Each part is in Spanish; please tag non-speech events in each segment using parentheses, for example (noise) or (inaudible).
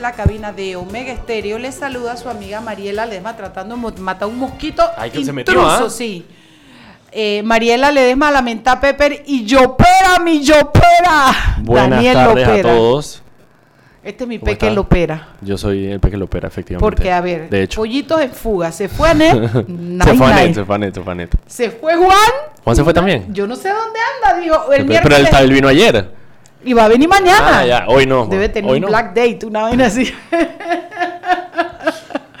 Desde la cabina de Omega Estéreo. Les saluda a su amiga Mariela Ledesma tratando de matar un mosquito Ay, que se metió, ¿ah? sí. Eh, Mariela Ledesma, Lamenta Pepper y Yopera, mi Yopera. Buenas Daniel tardes Lopera. a todos. Este es mi ¿Cómo Peque está? Lopera. Yo soy el Peque Lopera, efectivamente. Porque, a ver, de hecho. pollitos en fuga. Se fue Anet. (laughs) se Nine, fue Anet, se fue Anet, se fue Anet. Se fue Juan. ¿Juan se fue también? Yo no sé dónde anda, dijo. El Pero, miércoles. él, él vino ayer. Y va a venir mañana. Ah, ya, hoy no. Debe tener un no. black date, una vaina así.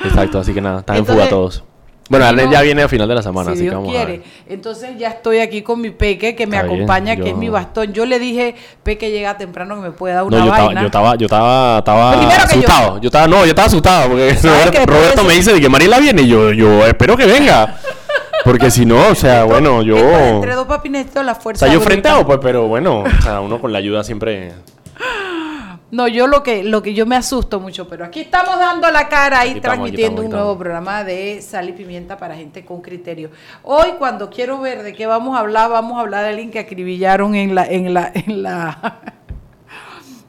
Exacto, así que nada, están en fuga todos. Bueno, digo, ya viene a final de la semana, si así Dios que vamos a quiere. ver. Entonces ya estoy aquí con mi peque que me Está bien, acompaña, que yo- es mi bastón. Yo le dije, peque llega temprano que me puede dar No, una yo estaba, vaina. yo estaba, yo estaba, estaba yo- asustado. Yo... estaba, no, yo estaba asustado porque ¿Sabes Roberto, me dice de que Mariela viene y yo, yo espero que venga. Porque si no, o sea, bueno, yo... Entre dos papinecitos la O fuerza. sea, yo bruta. frenteado, pues, pero bueno, o sea, uno con la ayuda siempre... No, yo lo que, lo que yo me asusto mucho, pero aquí estamos dando la cara y transmitiendo estamos, un nuevo programa de sal y pimienta para gente con criterio. Hoy, cuando quiero ver de qué vamos a hablar, vamos a hablar de alguien que acribillaron en la, en la, en la,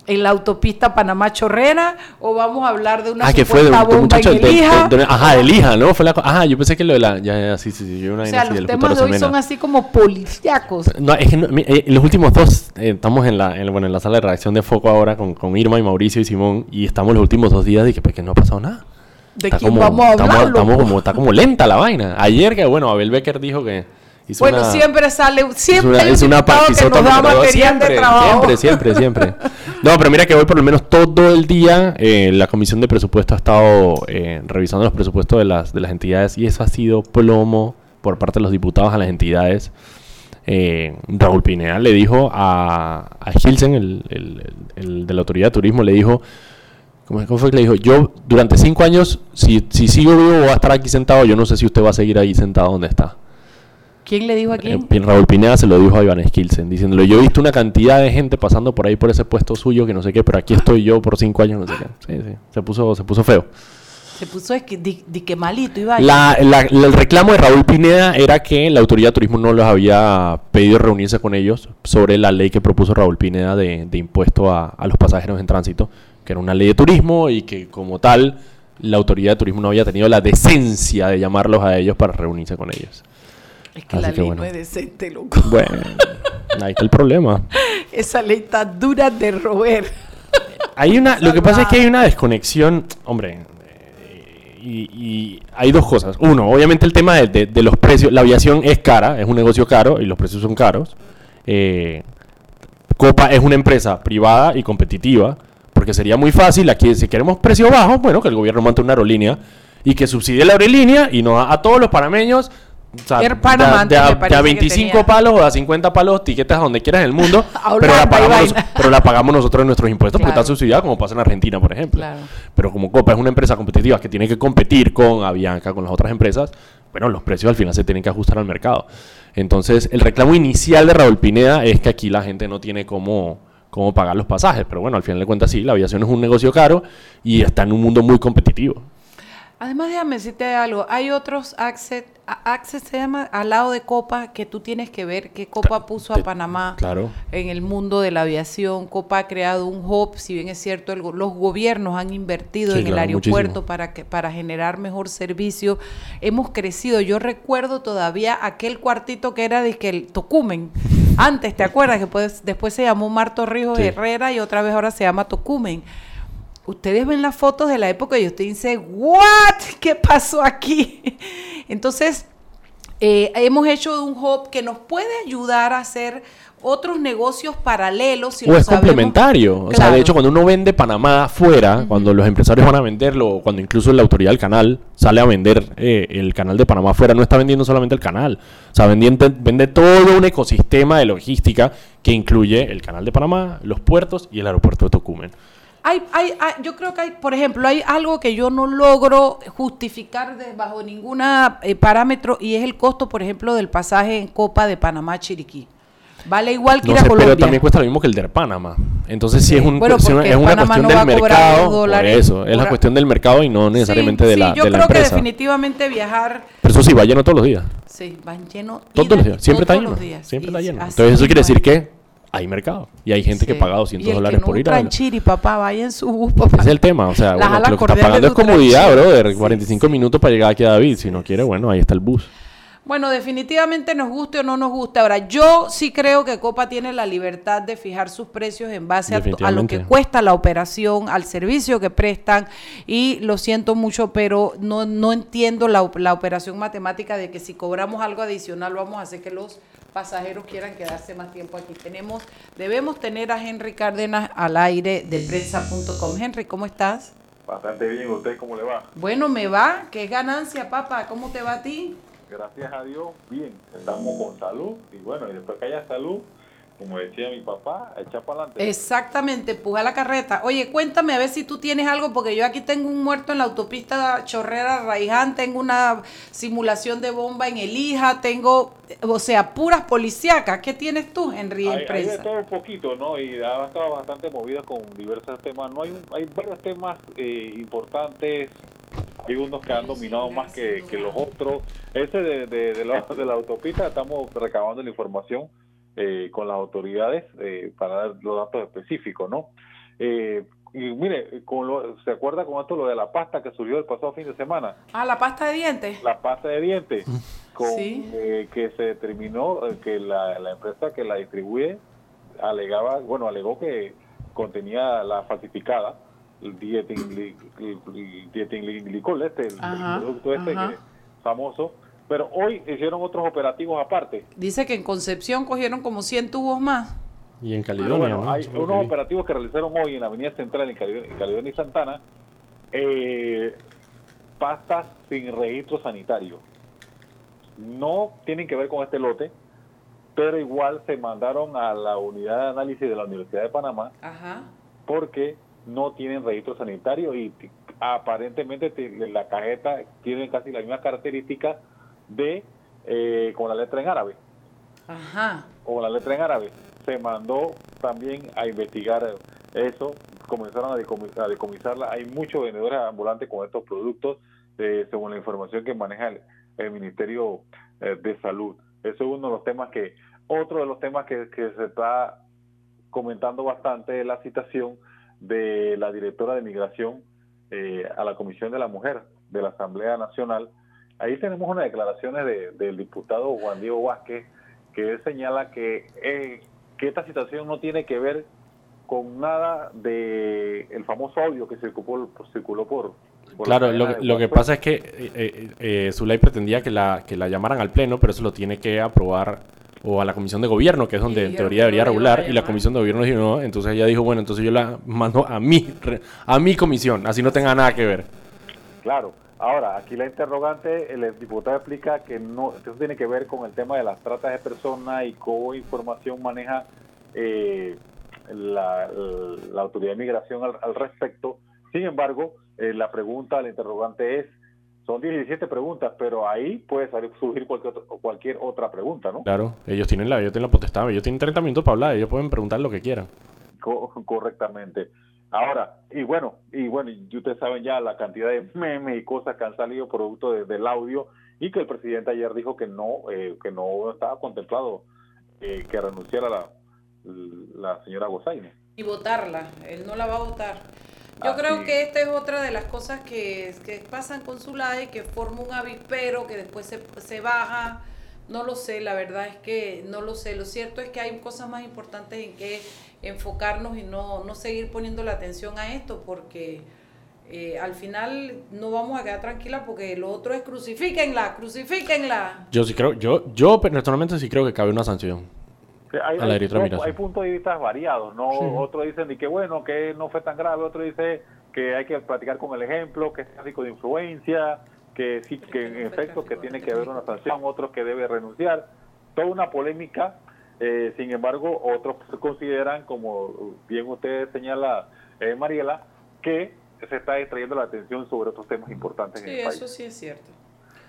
en la autopista Panamá Chorrera, o vamos a hablar de una Ah, que fue de de muchacho en de, el Hija. de- de- Ajá, hija, ¿no? Fue la Ajá, yo pensé que lo de la... Ya, ya, sí, sí, sí. Yo una O sea, los temas de hoy son así como policíacos. No, es que no, eh, los últimos dos, eh, estamos en la, en, bueno, en la sala de redacción de Foco ahora con, con Irma y Mauricio y Simón y estamos los últimos dos días y que, pues, que no ha pasado nada. ¿De Está quién como- vamos a hablar? estamos como, está como lenta la vaina. Ayer que, bueno, Abel Becker dijo que Bueno, una, siempre sale, es siempre una, hay un es una que nos da material siempre, de trabajo. Siempre, siempre, siempre. No, pero mira que hoy por lo menos todo el día eh, la Comisión de Presupuesto ha estado eh, revisando los presupuestos de las, de las entidades y eso ha sido plomo por parte de los diputados a las entidades. Eh, Raúl Pineda le dijo a, a Gilsen, el, el- el- de la Autoridad de Turismo, le dijo, ¿cómo, cómo fue que le dijo? Yo durante cinco años, si, si sigo vivo voy a estar aquí sentado, yo no sé si usted va a seguir ahí sentado donde está. ¿Quién le dijo a Eh, quién? Pin- Raúl Pineda se lo dijo a Iván Skilsen, diciéndole, yo he visto una cantidad de gente pasando por ahí por ese puesto suyo, que no sé qué, pero aquí estoy yo por cinco años, no sé qué. (laughs) Sí, sí, se puso, se puso feo. Se puso es que, di, di que malito iba La- la- la- el reclamo de Raúl Pineda era que la autoridad de turismo no los había pedido reunirse con ellos sobre la ley que propuso Raúl Pineda de, de impuesto a, a los pasajeros en tránsito, que era una ley de turismo y que como tal la autoridad de turismo no había tenido la decencia de llamarlos a ellos para reunirse con ellos. Es que Así la que ley bueno. no es decente, loco. (laughs) Bueno, ahí está el problema. Esa ley está dura de roer. Hay una, lo que pasa es que hay una desconexión, hombre, eh, y, y hay dos cosas. Uno, obviamente el tema de, de- de los precios. La aviación es cara, es un negocio caro y los precios son caros. Eh, Copa es una empresa privada y competitiva, porque sería muy fácil aquí, si queremos precios bajos, bueno, que el gobierno monte una aerolínea y que subsidie la aerolínea y nos da a todos los panameños. O sea, Air Panamá de, a- de a- me de a parece que 25 tenía. palos o a 50 palos, tiquetas a donde quieras en el mundo, (laughs) pero, la pagamos, pero la pagamos nosotros en nuestros impuestos porque Claro. está subsidiada, como pasa en Argentina, por ejemplo. Claro. Pero como Copa es una empresa competitiva que tiene que competir con Avianca, con las otras empresas, bueno, los precios al final se tienen que ajustar al mercado. Entonces, el reclamo inicial de Raúl Pineda es que aquí la gente no tiene cómo, cómo pagar los pasajes. Pero bueno, al final de cuentas sí, la aviación es un negocio caro y está en un mundo muy competitivo. Además, déjame decirte algo. Hay otros Access, Access se llama, al lado de Copa, que tú tienes que ver que Copa puso a Panamá claro. en el mundo de la aviación. Copa ha creado un hub, si bien es cierto, el los gobiernos han invertido Sí, en el aeropuerto muchísimo. para, que, para generar mejor servicio. Hemos crecido. Yo recuerdo todavía aquel cuartito que era de que el Tocumen. Antes, ¿te acuerdas? Que pues, después se llamó Marto Ríos Sí. Herrera y otra vez ahora se llama Tocumen. Ustedes ven las fotos de la época y usted dice, ¿what? ¿Qué pasó aquí? Entonces, eh, hemos hecho un hub que nos puede ayudar a hacer otros negocios paralelos. Si o es sabemos. complementario. O sea, de hecho, cuando uno vende Panamá afuera, cuando los empresarios van a venderlo, o cuando incluso la autoridad del canal sale a vender eh, el canal de Panamá afuera, no está vendiendo solamente el canal. O sea, vendiente- vende todo un ecosistema de logística que incluye el canal de Panamá, los puertos y el aeropuerto de Tocumen. Hay, hay, hay- yo creo que hay, por ejemplo, hay algo que yo no logro justificar de- bajo ningún parámetro y es el costo, por ejemplo, del pasaje en Copa de Panamá a Chiriquí. Vale igual que No ir a sé, Colombia. pero también cuesta lo mismo que el de Panamá. Entonces sí, Sí. es, un, Bueno, sí, porque es una Panamá cuestión no del mercado. dólares por eso, es la cuestión del mercado y no necesariamente Sí, de sí, la, yo de la creo que definitivamente viajar, Pero eso sí, va lleno todos los días. sí, van lleno. Todos los días. Siempre está todos lleno. los días. Siempre Y está lleno. Entonces eso quiere decir que hay mercado. Y hay gente que paga Y 200 el que dólares no por ir a entra en verlo. Chiri, papá, vaya en su bus, papá. Ese es el tema. O sea, bueno, lo que está pagando es comodidad, brother. Sí, 45 sí. minutos para llegar aquí a David. Si no quiere, bueno, ahí está el bus. Bueno, definitivamente nos guste o no nos guste. Ahora, yo sí creo que Copa tiene la libertad de fijar sus precios en base a, a lo que cuesta la operación, al servicio que prestan. Y lo siento mucho, pero no, no entiendo la, la operación matemática de que si cobramos algo adicional vamos a hacer que los pasajeros quieran quedarse más tiempo aquí. Tenemos, debemos tener a Henry Cárdenas al aire de prensa.com. Henry, ¿cómo estás? Bastante bien, ¿usted cómo le va? Bueno, me va, es ganancia, papá. ¿Cómo te va a ti? Gracias a Dios, bien. Estamos con salud y bueno, y después que haya salud, como decía mi papá, echar para adelante. Exactamente, empuja la carreta. Oye, cuéntame a ver si tú tienes algo, porque yo aquí tengo un muerto en la autopista Chorrera Raiján, tengo una simulación de bomba en Elija, tengo, o sea, puras policíacas. ¿Qué tienes tú, Henry, en Hay, hay de todo un poquito, ¿no? Y ha estado bastante movida con diversos temas. No hay, un- hay varios temas eh, importantes. Hay unos que han dominado más que, que los otros. Ese de, de, de la, de la autopista, estamos recabando la información eh, con las autoridades eh, para dar los datos específicos, ¿no? Eh, y mire, con lo- ¿se acuerda con esto lo de la pasta que surgió el pasado fin de semana? Ah, la pasta de dientes. la pasta de dientes con, Sí. eh, que se determinó eh, que la, la empresa que la distribuye alegaba bueno alegó que contenía la falsificada el el dietinglicol este el, producto este que famoso pero hoy hicieron otros operativos aparte Dice que en Concepción cogieron como 100 tubos más. Y en Caledonia, bueno, ¿no? hay unos operativos que realizaron hoy en la Avenida Central en Caledonia, en Caledonia y Santana, eh, pastas sin registro sanitario. No tienen que ver con este lote, pero igual se mandaron a la unidad de análisis de la Universidad de Panamá Ajá. porque no tienen registro sanitario y aparentemente te- la cajeta tiene casi la misma característica de eh, con la letra en árabe Ajá. o la letra en árabe. Se mandó también a investigar eso, comenzaron a, decomi- a decomisarla. Hay muchos vendedores ambulantes con estos productos, eh, según la información que maneja el, el Ministerio eh, de Salud. Eso es uno de los temas que, otro de los temas que, que se está comentando bastante es la citación de la directora de Migración eh, a la Comisión de la Mujer de la Asamblea Nacional. Ahí tenemos unas declaraciones de- del diputado Juan Diego Vázquez, que él señala que, eh, que esta situación no tiene que ver con nada de el famoso audio que circuló, circuló por, por la Claro, lo, lo que pasa es que eh, eh, eh, Zulay pretendía que la, que la llamaran al Pleno, pero eso lo tiene que aprobar o a la Comisión de Gobierno, que es donde en teoría debería regular, y la. Comisión de Gobierno dijo no, entonces ella dijo, bueno, entonces yo la mando a mi, re- a mi comisión, así no tenga nada que ver. Claro. Ahora, aquí la interrogante, el diputado explica que no, eso tiene que ver con el tema de las tratas de personas y cómo información maneja eh, la, la autoridad de migración al, al respecto. Sin embargo, eh, la pregunta, la interrogante es, son 17 preguntas, pero ahí puede salir, surgir cualquier, otro- cualquier otra pregunta, ¿no? Claro, ellos tienen la, ellos tienen la potestad, ellos tienen 30 minutos para hablar, ellos pueden preguntar lo que quieran. Co- correctamente. Ahora, y bueno, y bueno, y ustedes saben ya la cantidad de (laughs) memes y cosas que han salido producto de- del audio y que el presidente ayer dijo que no, eh, que no estaba contemplado eh, que renunciara la, la señora Gozaine. y votarla. Él no la va a votar. Yo creo que esta es otra de las cosas que, que pasan con Zulay, que forma un avispero que después se, se baja. No lo sé, la verdad es que no lo sé. Lo cierto es que hay cosas más importantes en que enfocarnos y no, no seguir poniendo la atención a esto, porque eh, al final no vamos a quedar tranquilas porque lo otro es crucifíquenla, crucifíquenla. Yo sí creo, yo, yo personalmente sí creo que cabe una sanción. Hay, a la hay- hay puntos de vista variados, ¿no? Sí. Otros dicen que bueno, que no fue tan grave, otro dice que hay que platicar con el ejemplo, que es tráfico de influencia, que sí, que en efecto que tiene que haber una sanción, otros que debe renunciar. Toda una polémica, eh, sin embargo, otros consideran, como bien usted señala, eh, Mariela, que se está distrayendo la atención sobre otros temas importantes en Sí, el país. eso sí es cierto.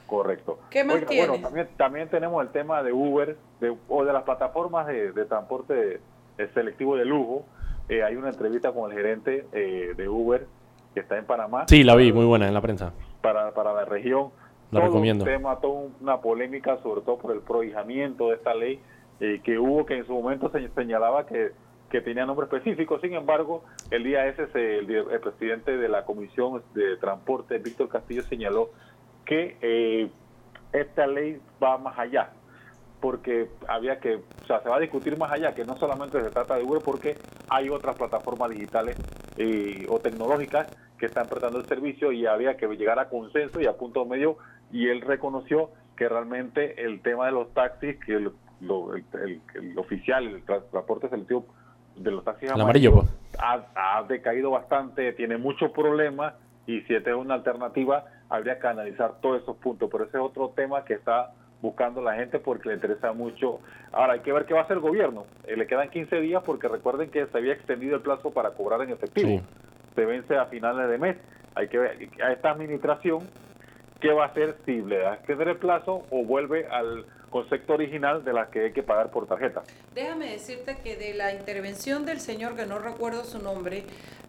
Correcto. ¿Qué más Oiga? Bueno, también, también tenemos el tema de Uber de, o de las plataformas de, de transporte eh, selectivo de lujo. Eh, hay una entrevista con el gerente eh, de Uber que está en Panamá Sí, la vi, muy buena en la prensa. Para, para la región. La todo recomiendo. un tema, toda una polémica, sobre todo por el prohijamiento de esta ley eh, que hubo, que en su momento se señalaba que, que tenía nombre específico. Sin embargo, el día ese se- el, presidente de la Comisión de Transporte, Víctor Castillo, señaló que eh, esta ley va más allá porque había que, o sea, se va a discutir más allá, que no solamente se trata de Uber, porque hay otras plataformas digitales eh, o tecnológicas que están prestando el servicio y había que llegar a consenso y a punto medio, y él reconoció que realmente el tema de los taxis, que el, lo- el- el- el oficial, el tra- transporte selectivo de los taxis El amarillo, pues. ha, ha decaído bastante, tiene muchos problemas y si esta es una alternativa, habría que analizar todos esos puntos. Pero ese es otro tema que está buscando la gente porque le interesa mucho. Ahora hay que ver qué va a hacer el gobierno. Eh, le quedan 15 días porque recuerden que se había extendido el plazo para cobrar en efectivo. Sí. Se vence a finales de mes. Hay que ver a esta administración qué va a hacer si le da extender el plazo o vuelve al concepto original de las que hay que pagar por tarjeta. Déjame decirte que de la intervención del señor, que no recuerdo su nombre,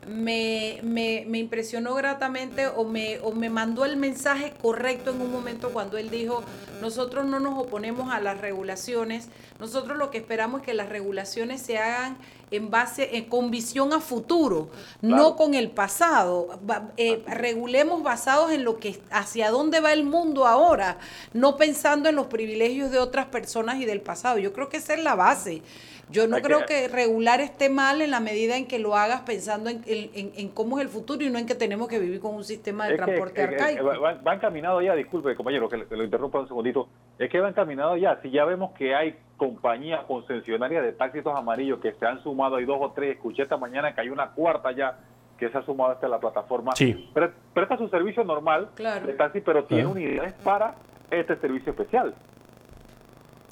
me, me, me impresionó gratamente o me, o me mandó el mensaje correcto en un momento cuando él dijo, nosotros no nos oponemos a las regulaciones, nosotros lo que esperamos es que las regulaciones se hagan en base, eh, con visión a futuro, no con el pasado. Eh, regulemos basados en lo que, hacia dónde va el mundo ahora, no pensando en los privilegios de otras personas y del pasado. Yo creo que esa es la base. Yo no Hay que- creo que regular esté mal en la medida en que lo hagas pensando en, en- en- cómo es el futuro y no en que tenemos que vivir con un sistema de Es que, transporte arcaico. va, va- va encaminado ya, disculpe compañero que que lo interrumpa un segundito, es que va encaminado ya, si ya vemos que hay compañías concesionarias de taxis amarillos que se han sumado, hay dos o tres, escuché esta mañana que hay una cuarta ya que se ha sumado hasta la plataforma, Sí. Pre- presta su servicio normal Claro. de taxi, pero tiene unidades para este servicio especial.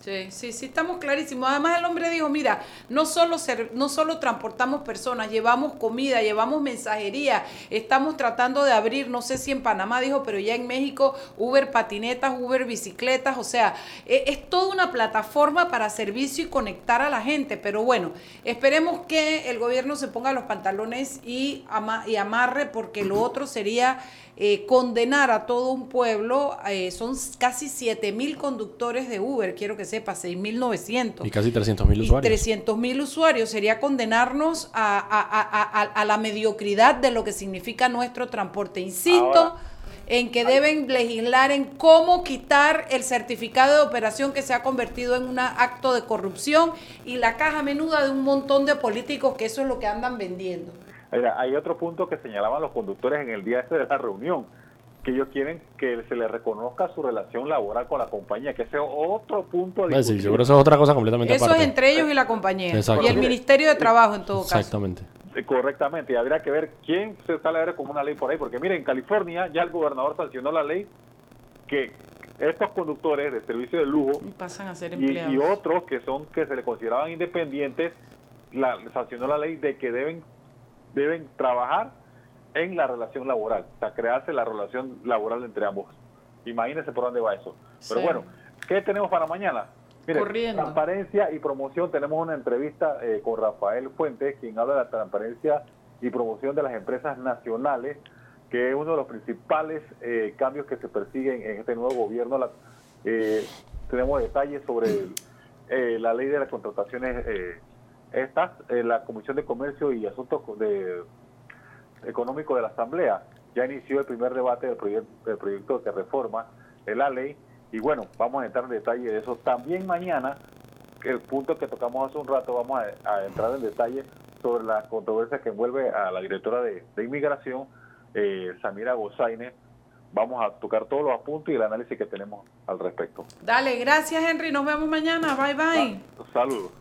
Sí, sí, sí, estamos clarísimos. Además el hombre dijo, mira, no solo, ser- no solo transportamos personas, llevamos comida, llevamos mensajería, estamos tratando de abrir, no sé si en Panamá dijo, pero ya en México, Uber patinetas, Uber bicicletas, o sea, e- es, toda una plataforma para servicio y conectar a la gente. Pero bueno, esperemos que el gobierno se ponga los pantalones y, ama- y amarre, porque lo otro sería eh, condenar a todo un pueblo. eh, son casi 7 mil conductores de Uber, quiero que sepa, 6.900. Y casi 300 mil Y usuarios. 300 mil usuarios. Sería condenarnos a, a- a- a- a la mediocridad de lo que significa nuestro transporte. Insisto Ahora, en que deben legislar en cómo quitar el certificado de operación que se ha convertido en un acto de corrupción y la caja menuda de un montón de políticos que eso es lo que andan vendiendo. Mira, hay otro punto que señalaban los conductores en el día ese de la reunión, que ellos quieren que se les reconozca su relación laboral con la compañía, que ese es otro punto de Ah, sí, seguro eso es otra cosa completamente Eso aparte. es entre ellos y la compañía. Exacto. Y el Ministerio de Trabajo en todo caso. Exactamente. Eh, Correctamente, y habría que ver quién se sale a ver como una ley por ahí, porque miren, en California ya el gobernador sancionó la ley que estos conductores de servicio de lujo Y pasan a ser y, empleados. y otros que son que se le consideraban independientes, la, sancionó la ley de que deben deben trabajar en la relación laboral, o sea, crearse la relación laboral entre ambos. Imagínense por dónde va eso. Pero bueno, ¿qué tenemos para mañana? Miren, Corriendo. transparencia y promoción. Tenemos una entrevista eh, con Rafael Fuentes, quien habla de la transparencia y promoción de las empresas nacionales, que es uno de los principales eh, cambios que se persiguen en este nuevo gobierno. La- eh, tenemos detalles sobre el- eh, la ley de las contrataciones estas, eh, la Comisión de Comercio y Asuntos de, Económicos de la Asamblea ya inició el primer debate del proyecto, del proyecto que reforma de la ley y bueno, vamos a entrar en detalle de eso. También mañana, el punto que tocamos hace un rato, vamos a, a entrar en detalle sobre la controversia que envuelve a la directora de, de inmigración, eh, Samira Gozaine. Vamos a tocar todos los apuntes y el análisis que tenemos al respecto. Dale, gracias Henry, nos vemos mañana. Bye bye. Saludos.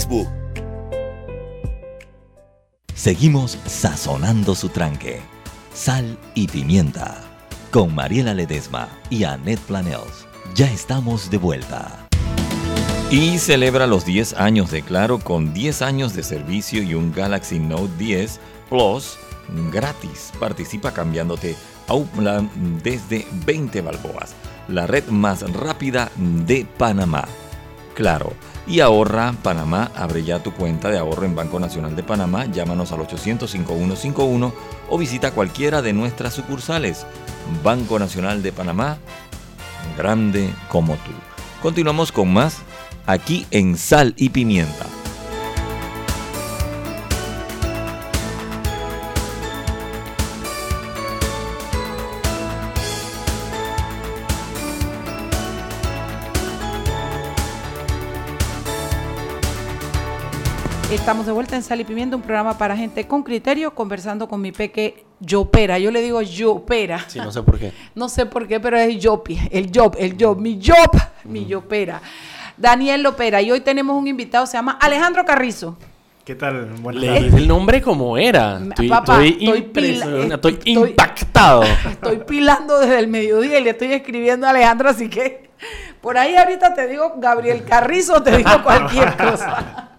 Seguimos sazonando su tranque. Sal y pimienta. Con Mariela Ledesma y Annette Planels. Ya estamos de vuelta. Y celebra los 10 años de Claro con 10 años de servicio y un Galaxy Note 10 Plus gratis. Participa cambiándote a un desde 20 balboas. La red más rápida de Panamá. Claro y ahorra Panamá. Abre ya tu cuenta de ahorro en Banco Nacional de Panamá. Llámanos al 800-5151 o visita cualquiera de nuestras sucursales. Banco Nacional de Panamá, grande como tú. Continuamos con más aquí en Sal y Pimienta. Estamos de vuelta en Sal y Pimienta, un programa para gente con criterio, conversando con mi peque Yopera. Yo le digo Yopera. Sí, no sé por qué. (laughs) no sé por qué, pero es Yopi, el Job, el Job, mi Job, mi Yopera. Daniel Lopera. Y hoy tenemos un invitado, se llama Alejandro Carrizo. ¿Qué tal? Buenas Le el nombre como era. Estoy, Papá, estoy, estoy, impactado. (laughs) Estoy pilando desde el mediodía y le estoy escribiendo a Alejandro, así que por ahí ahorita te digo Gabriel Carrizo, te digo (laughs) cualquier cosa.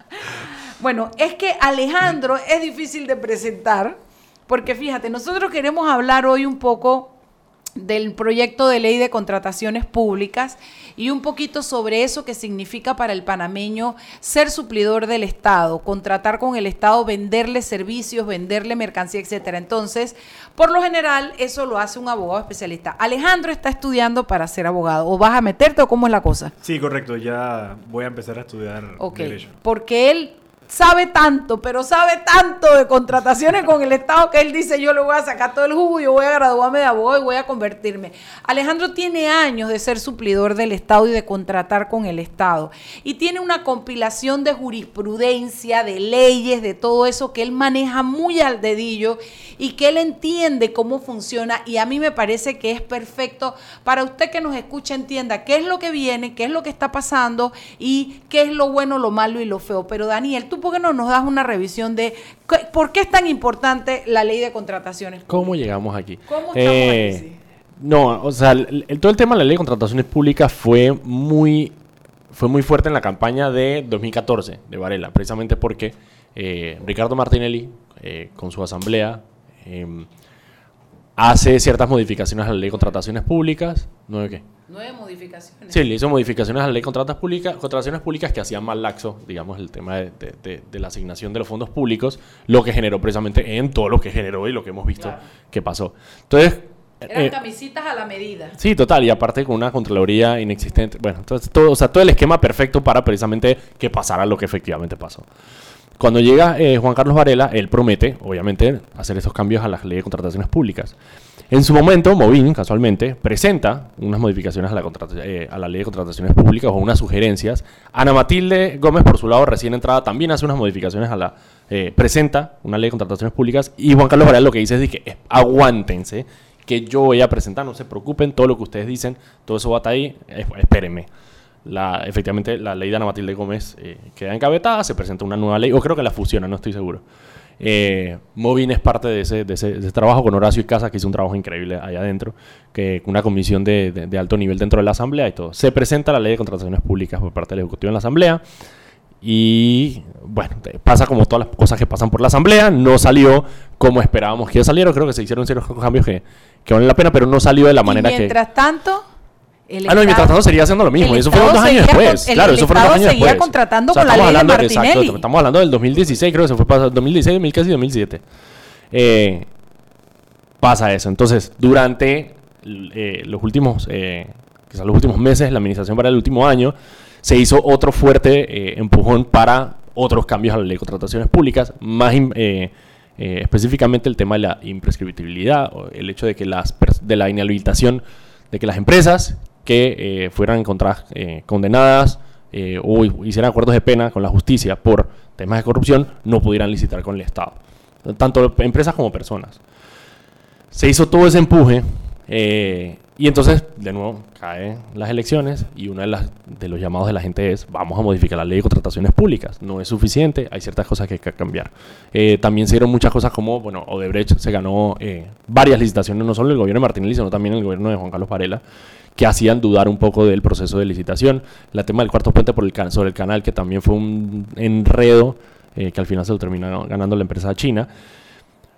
Bueno, es que Alejandro es difícil de presentar, porque fíjate, nosotros queremos hablar hoy un poco del proyecto de ley de contrataciones públicas y un poquito sobre eso que significa para el panameño ser suplidor del Estado, contratar con el Estado, venderle servicios, venderle mercancía, etcétera. Entonces, por lo general, eso lo hace un abogado especialista. Alejandro está estudiando para ser abogado. ¿O vas a meterte o cómo es la cosa? Sí, correcto. Ya voy a empezar a estudiar derecho. Porque él sabe tanto, pero sabe tanto de contrataciones con el Estado que él dice, yo le voy a sacar todo el jugo, yo voy a graduarme de abogado y voy a convertirme. Alejandro tiene años de ser suplidor del Estado y de contratar con el Estado. Y tiene una compilación de jurisprudencia, de leyes, de todo eso que él maneja muy al dedillo y que él entiende cómo funciona. Y a mí me parece que es perfecto para usted que nos escucha, entienda qué es lo que viene, qué es lo que está pasando y qué es lo bueno, lo malo y lo feo. Pero Daniel, tú por qué no nos das una revisión de por qué es tan importante la ley de contrataciones? ¿Cómo llegamos aquí? ¿Cómo estamos eh, No, o sea, todo el tema de la ley de contrataciones públicas fue muy, fue muy fuerte en la campaña de 2014 de Varela, precisamente porque eh, Ricardo Martinelli, eh, con su asamblea, em, hace ciertas modificaciones a la ley de contrataciones públicas. ¿Nueve qué? Nueve modificaciones. Sí, le hizo modificaciones a la ley de contratas públicas, contrataciones públicas que hacían más laxo, digamos, el tema de, de- de- de la asignación de los fondos públicos, lo que generó precisamente en todo lo que generó y lo que hemos visto Claro. que pasó. Entonces, Eran eh, camisitas a la medida. Sí, total, y aparte con una Contraloría inexistente. Bueno, entonces todo, o sea, todo el esquema perfecto para precisamente que pasara lo que efectivamente pasó. Cuando llega eh, Juan Carlos Varela, él promete, obviamente, hacer esos cambios a la ley de contrataciones públicas. En su momento, Movin, casualmente, presenta unas modificaciones a la, eh, a la ley de contrataciones públicas o unas sugerencias. Ana Matilde Gómez, por su lado, recién entrada, también hace unas modificaciones a la... eh, presenta una ley de contrataciones públicas y Juan Carlos Varela lo que dice es que aguántense, que yo voy a presentar, no se preocupen, todo lo que ustedes dicen, todo eso va a estar ahí, espérenme. La, efectivamente, la ley de Ana Matilde Gómez eh, queda encabetada, se presenta una nueva ley, o creo que la fusiona, no estoy seguro. Eh, Movin es parte de ese, de, ese, de ese trabajo con Horacio y Casa, que hizo un trabajo increíble allá adentro, que una comisión de, de- alto nivel dentro de la Asamblea y todo. Se presenta la ley de contrataciones públicas por parte del Ejecutivo en la Asamblea. Y bueno, pasa como todas las cosas que pasan por la Asamblea. No salió como esperábamos que saliera. Creo que se hicieron ciertos cambios que, que valen la pena, pero no salió de la manera y que. mientras tanto, el Ah, no, y Estado- tanto seguía haciendo lo mismo. Y eso fueron dos años después. con- el- claro, el eso fueron dos años seguía después. contratando O sea, con la ley de hablando- Martinelli. Exacto, estamos hablando del 2016, creo que se fue pasado 2016, 2000, casi 2017. Eh, pasa eso. Entonces, durante eh, los últimos, eh, quizás los últimos meses, la administración para el último año, se hizo otro fuerte eh, empujón para otros cambios a la ley de contrataciones públicas, más específicamente el tema de la imprescriptibilidad, o el hecho de que las de la inhabilitación de que las empresas que eh, fueran encontradas eh, condenadas eh, o hicieran acuerdos de pena con la justicia por temas de corrupción no pudieran licitar con el Estado, tanto empresas como personas. Se hizo todo ese empuje y entonces, de nuevo, caen las elecciones y uno de, las, de los llamados de la gente es, vamos a modificar la ley de contrataciones públicas. No es suficiente, hay ciertas cosas que hay que cambiar. Eh, también se dieron muchas cosas como, bueno, Odebrecht se ganó eh, varias licitaciones, no solo el gobierno de Martinelli, sino también el gobierno de Juan Carlos Varela, que hacían dudar un poco del proceso de licitación. La tema del cuarto puente por el can- sobre el canal, que también fue un enredo eh, que al final se lo terminó ganando la empresa china.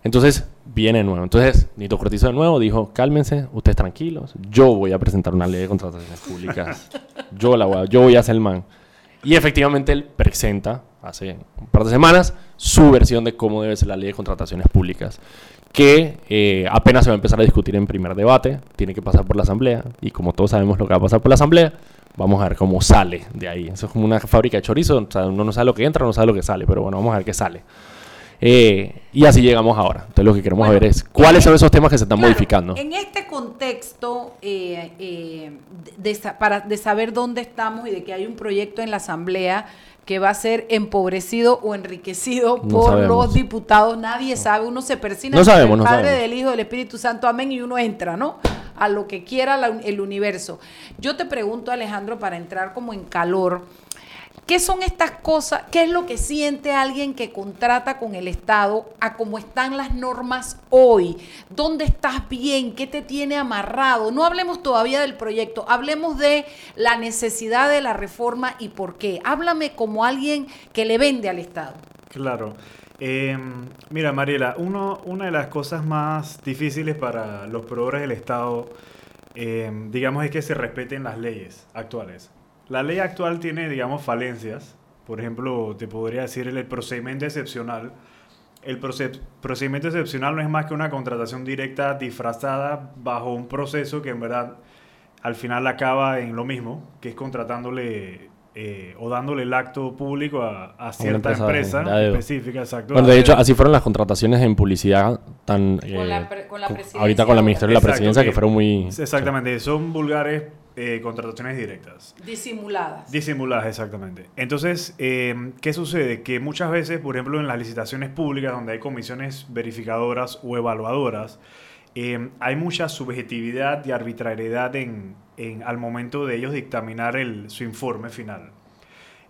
Entonces, viene de nuevo. Entonces, Nito Cortizo de nuevo dijo, cálmense, ustedes tranquilos, yo voy a presentar una ley de contrataciones públicas. (laughs) yo la voy a, yo voy a ser el man. Y efectivamente él presenta, hace un par de semanas, su versión de cómo debe ser la ley de contrataciones públicas, que eh, apenas se va a empezar a discutir en primer debate, tiene que pasar por la asamblea, y como todos sabemos lo que va a pasar por la asamblea, vamos a ver cómo sale de ahí. Eso es como una fábrica de chorizo, o sea, uno no sabe lo que entra, no sabe lo que sale, pero bueno, vamos a ver qué sale. Eh, y así llegamos ahora. Entonces lo que queremos Bueno, ver es cuáles son esos temas que se están Claro, modificando. En este contexto, eh, eh, de, para, de saber dónde estamos y de que hay un proyecto en la Asamblea que va a ser empobrecido o enriquecido No por sabemos. los diputados, nadie sabe, uno se persina No sabemos, el no Padre sabemos. del Hijo del Espíritu Santo, amén, y uno entra, ¿no? A lo que quiera la- el universo. Yo te pregunto, Alejandro, para entrar como en calor, ¿Qué son estas cosas? ¿Qué es lo que siente alguien que contrata con el Estado a cómo están las normas hoy? ¿Dónde estás bien? ¿Qué te tiene amarrado? No hablemos todavía del proyecto, hablemos de la necesidad de la reforma y por qué. Háblame como alguien que le vende al Estado. Claro. Eh, mira, Mariela, uno, una de las cosas más difíciles para los proveedores del Estado, eh, digamos, es que se respeten las leyes actuales. La ley actual tiene, digamos, falencias. Por ejemplo, te podría decir el, el procedimiento excepcional. El proce- procedimiento excepcional no es más que una contratación directa disfrazada bajo un proceso que en verdad al final acaba en lo mismo, que es contratándole eh, o dándole el acto público a, a cierta empresa, empresa, específica, exacto. Bueno, a de hecho, así fueron las contrataciones en publicidad tan... eh, la pre- con la co- presidencia ahorita con la. Ministerio de la Presidencia que que- fueron muy... Exactamente, son vulgares eh, contrataciones directas. Disimuladas. Disimuladas, exactamente. Entonces, eh, ¿qué sucede? Que muchas veces, por ejemplo, en las licitaciones públicas, donde hay comisiones verificadoras o evaluadoras, eh, hay mucha subjetividad y arbitrariedad en, en- al momento de ellos dictaminar el, su informe final.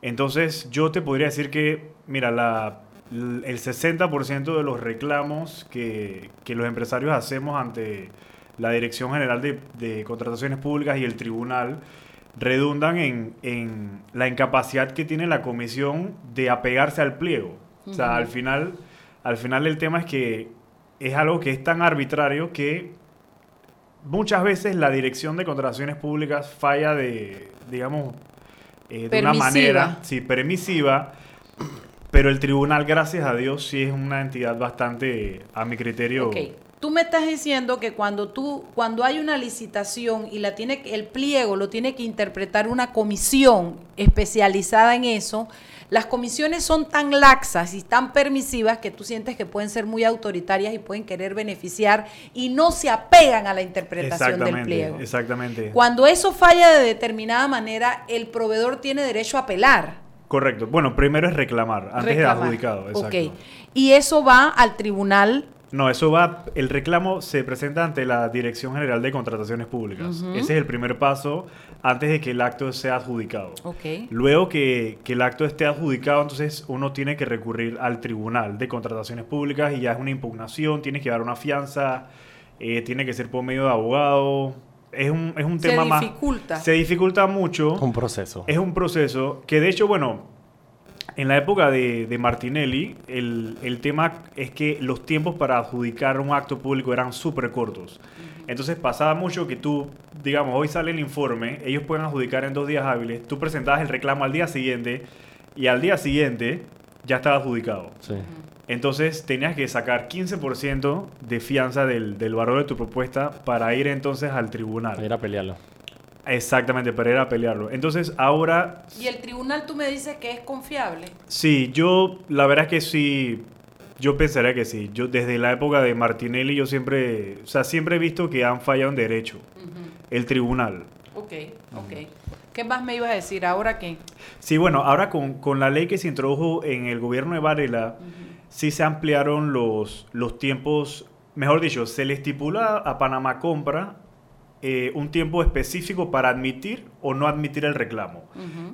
Entonces, yo te podría decir que, mira, la, el 60% de los reclamos que, que los empresarios hacemos ante la Dirección General de, de Contrataciones Públicas y el Tribunal redundan en, en la incapacidad que tiene la comisión de apegarse al pliego. O sea, al final, al final el tema es que es algo que es tan arbitrario que muchas veces la dirección de contrataciones públicas falla de, digamos, eh, de una manera sí, permisiva, pero el tribunal, gracias a Dios, sí es una entidad bastante, a mi criterio, Ok. Tú me estás diciendo que cuando tú, cuando hay una licitación y la tiene, el pliego lo tiene que interpretar una comisión especializada en eso, las comisiones son tan laxas y tan permisivas que tú sientes que pueden ser muy autoritarias y pueden querer beneficiar y no se apegan a la interpretación del pliego. exactamente. Cuando eso falla de determinada manera, el proveedor tiene derecho a apelar. Correcto. Bueno, primero es reclamar, antes reclamar. de adjudicado. Exacto. Ok. Y eso va al tribunal No, eso va, el reclamo se presenta ante la Dirección General de Contrataciones Públicas. Ese es el primer paso antes de que el acto sea adjudicado. Ok. Luego que, que el acto esté adjudicado, entonces uno tiene que recurrir al Tribunal de Contrataciones Públicas y ya es una impugnación, tienes que dar una fianza, eh, tiene que ser por medio de abogado. Es un, es un Se tema más... dificulta. Se dificulta mucho. Un proceso. Es un proceso que de hecho, bueno, en la época de, de Martinelli, el, el tema es que los tiempos para adjudicar un acto público eran súper cortos. Entonces pasaba mucho que tú, digamos, hoy sale el informe, ellos pueden adjudicar en dos días hábiles, tú presentabas el reclamo al día siguiente y al día siguiente ya estaba adjudicado. Sí. Entonces tenías que sacar 15% de fianza del, del valor de tu propuesta para ir entonces al tribunal. Ir a pelearlo. Exactamente, para ir a pelearlo. Entonces ahora Y el tribunal tú me dices que es confiable. Sí, yo la verdad es que sí, yo pensaría que sí. Yo desde la época de Martinelli yo siempre, o sea, siempre he visto que han fallado en derecho. El tribunal. Ok, ok. ¿Qué más me ibas a decir ahora que Sí, bueno, ahora con, con la ley que se introdujo en el gobierno de Varela, sí se ampliaron los, los tiempos, mejor dicho, se le estipula a Panamá Compra eh, un tiempo específico para admitir o no admitir el reclamo.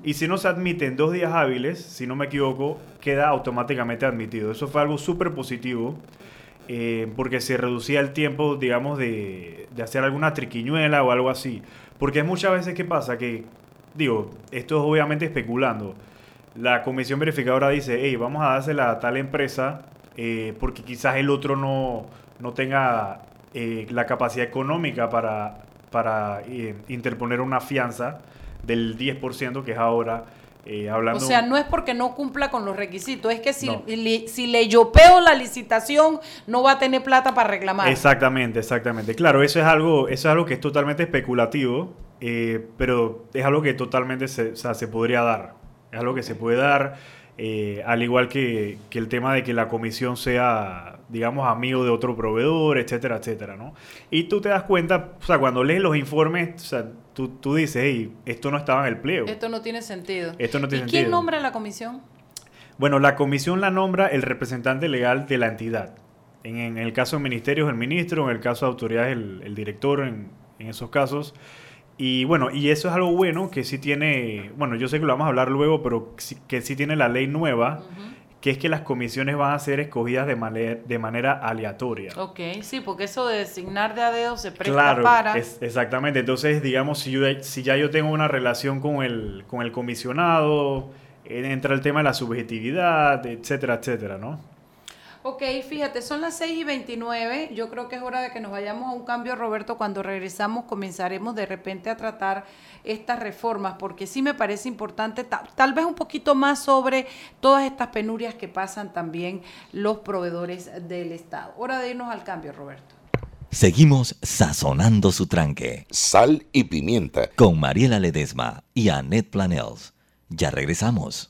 Y si no se admite en dos días hábiles, si no me equivoco, queda automáticamente admitido. Eso fue algo súper positivo. eh, porque se reducía el tiempo, digamos, de, de hacer alguna triquiñuela o algo así. Porque muchas veces, ¿qué pasa? Que, digo, esto es obviamente especulando. La comisión verificadora dice, hey, vamos a dársela a tal empresa eh, porque quizás el otro no, no tenga eh, la capacidad económica para, para eh, interponer una fianza del 10% que es ahora eh, hablando... O sea, no es porque no cumpla con los requisitos, es que si, No. li- si le yopeo la licitación, no va a tener plata para reclamar. Exactamente, exactamente. Claro, eso es algo, eso es algo que es totalmente especulativo, eh, pero es algo que totalmente se, o sea, se podría dar. Es algo que se puede dar, eh, al igual que, que el tema de que la comisión sea, digamos, amigo de otro proveedor, etcétera, etcétera, ¿no? Y tú te das cuenta, o sea, cuando lees los informes, o sea, tú, tú dices, hey, esto no estaba en el pliego. Esto no tiene sentido. Esto no tiene ¿Y quién sentido. nombra la comisión? Bueno, la comisión la nombra el representante legal de la entidad. En, en el caso de ministerios, el ministro, en el caso de autoridades, el, el director, en, en esos casos. Y bueno, y eso es algo bueno que sí tiene, bueno, yo sé que lo vamos a hablar luego, pero sí- que sí tiene la ley nueva, que es que las comisiones van a ser escogidas de, manera de manera aleatoria. Ok, sí, porque eso de designar de a dedo se presta Claro, para... es- exactamente. Entonces, digamos, si, yo, si ya yo tengo una relación con el, con el comisionado, eh, entra el tema de la subjetividad, etcétera, etcétera, ¿no? Ok, fíjate, son las 6 y 29. Yo creo que es hora de que nos vayamos a un cambio, Roberto. Cuando regresamos comenzaremos de repente a tratar estas reformas, porque sí me parece importante, ta- tal vez un poquito más sobre todas estas penurias que pasan también los proveedores del Estado. Hora de irnos al cambio, Roberto. Seguimos sazonando su tranque. Sal y pimienta. Con Mariela Ledesma y Annette Planels. Ya regresamos.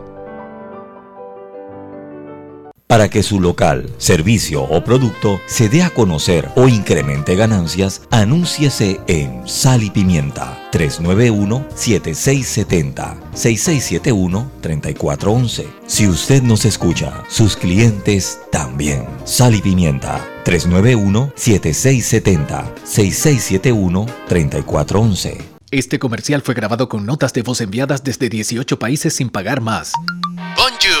Para que su local, servicio o producto se dé a conocer o incremente ganancias, anúnciese en Sal y Pimienta 391-7670-6671-3411. Si usted nos escucha, sus clientes también. Sal y Pimienta 391-7670-6671-3411. Este comercial fue grabado con notas de voz enviadas desde 18 países sin pagar más. Bonjour,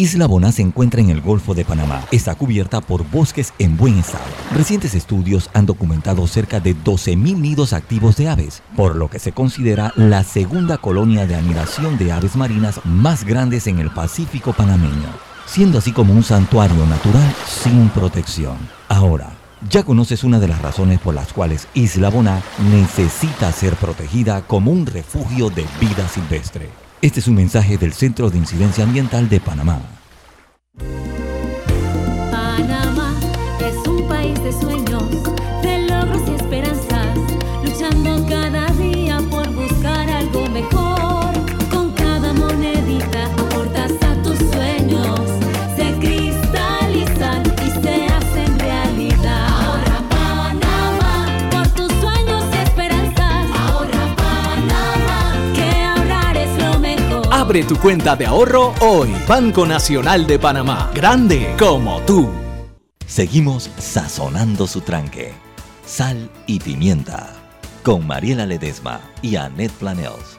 Isla Boná se encuentra en el Golfo de Panamá. Está cubierta por bosques en buen estado. Recientes estudios han documentado cerca de 12.000 nidos activos de aves, por lo que se considera la segunda colonia de anidación de aves marinas más grandes en el Pacífico panameño, siendo así como un santuario natural sin protección. Ahora, ya conoces una de las razones por las cuales Isla Boná necesita ser protegida como un refugio de vida silvestre. Este es un mensaje del Centro de Incidencia Ambiental de Panamá. Abre tu cuenta de ahorro hoy. Banco Nacional de Panamá. Grande como tú. Seguimos sazonando su tranque. Sal y pimienta. Con Mariela Ledesma y Annette Planels.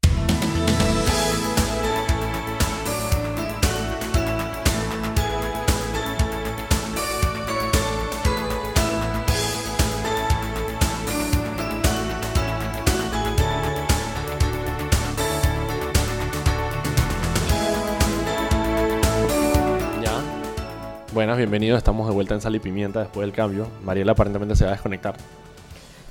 Buenas, bienvenidos. Estamos de vuelta en Sal y Pimienta después del cambio. Mariela aparentemente se va a desconectar.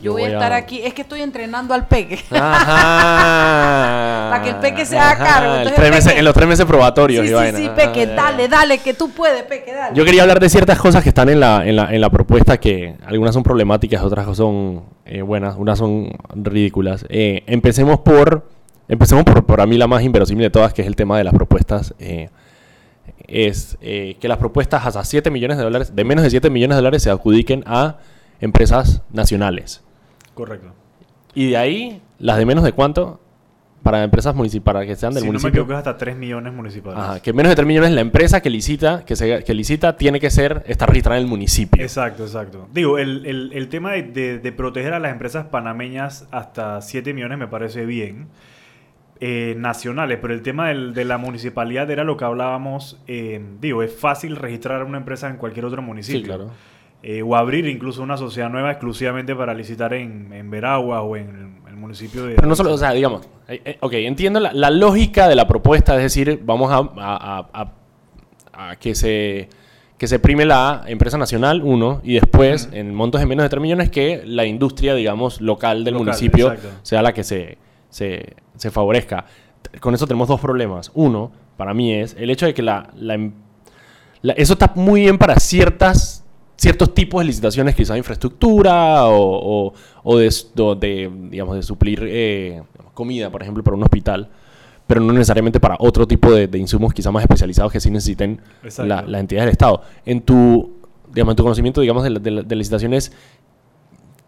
Yo voy a estar aquí, es que estoy entrenando al peque. (laughs) Para que el peque se haga cargo. el Entonces, el meses- peque- en los tres meses probatorios. Sí, sí, sí, Ah, peque, ya. dale, dale, que tú puedes, peque, dale. Yo quería hablar de ciertas cosas que están en la, en la, en la propuesta que algunas son problemáticas, otras son eh, buenas, unas son ridículas. Eh, empecemos por, empecemos por, por a mí la más inverosímil de todas, que es el tema de las propuestas. eh, es eh, que las propuestas hasta 7 millones de dólares, de menos de 7 millones de dólares, se adjudiquen a empresas nacionales. Correcto. Y de ahí, las de menos de cuánto, para empresas municipales, para que sean del Si no me municipio. equivoco, hasta 3 millones municipales. Ajá, que menos de 3 millones la empresa que licita, que, se, que licita tiene que ser, estar registrada en el municipio. Exacto, exacto. Digo, el, el- el tema de, de- de proteger a las empresas panameñas hasta 7 millones me parece bien. Eh, nacionales, pero el tema del- de la municipalidad era lo que hablábamos. eh, digo, es fácil registrar una empresa en cualquier otro municipio. Sí, claro. Eh, o abrir incluso una sociedad nueva exclusivamente para licitar en, en Veragua o en el, el municipio de... Pero no solo, o sea, digamos, eh, eh, ok, entiendo la, la lógica de la propuesta, es decir, vamos a, a- a- a- a que se que se prime la empresa nacional, uno, y después, en montos de menos de 3 millones, que la industria, digamos, local del Local, municipio exacto. sea la que se, se, se favorezca. Con eso tenemos dos problemas. Uno, para mí, es el hecho de que la, la em- la- eso está muy bien para ciertas ciertos tipos de licitaciones, quizás de infraestructura o, o- o de, s- do- de, digamos, de suplir eh, comida, por ejemplo, para un hospital, pero no necesariamente para otro tipo de, de insumos quizás más especializados que sí necesiten la- las entidades del Estado. En tu, digamos, en tu conocimiento, digamos, de, de licitaciones,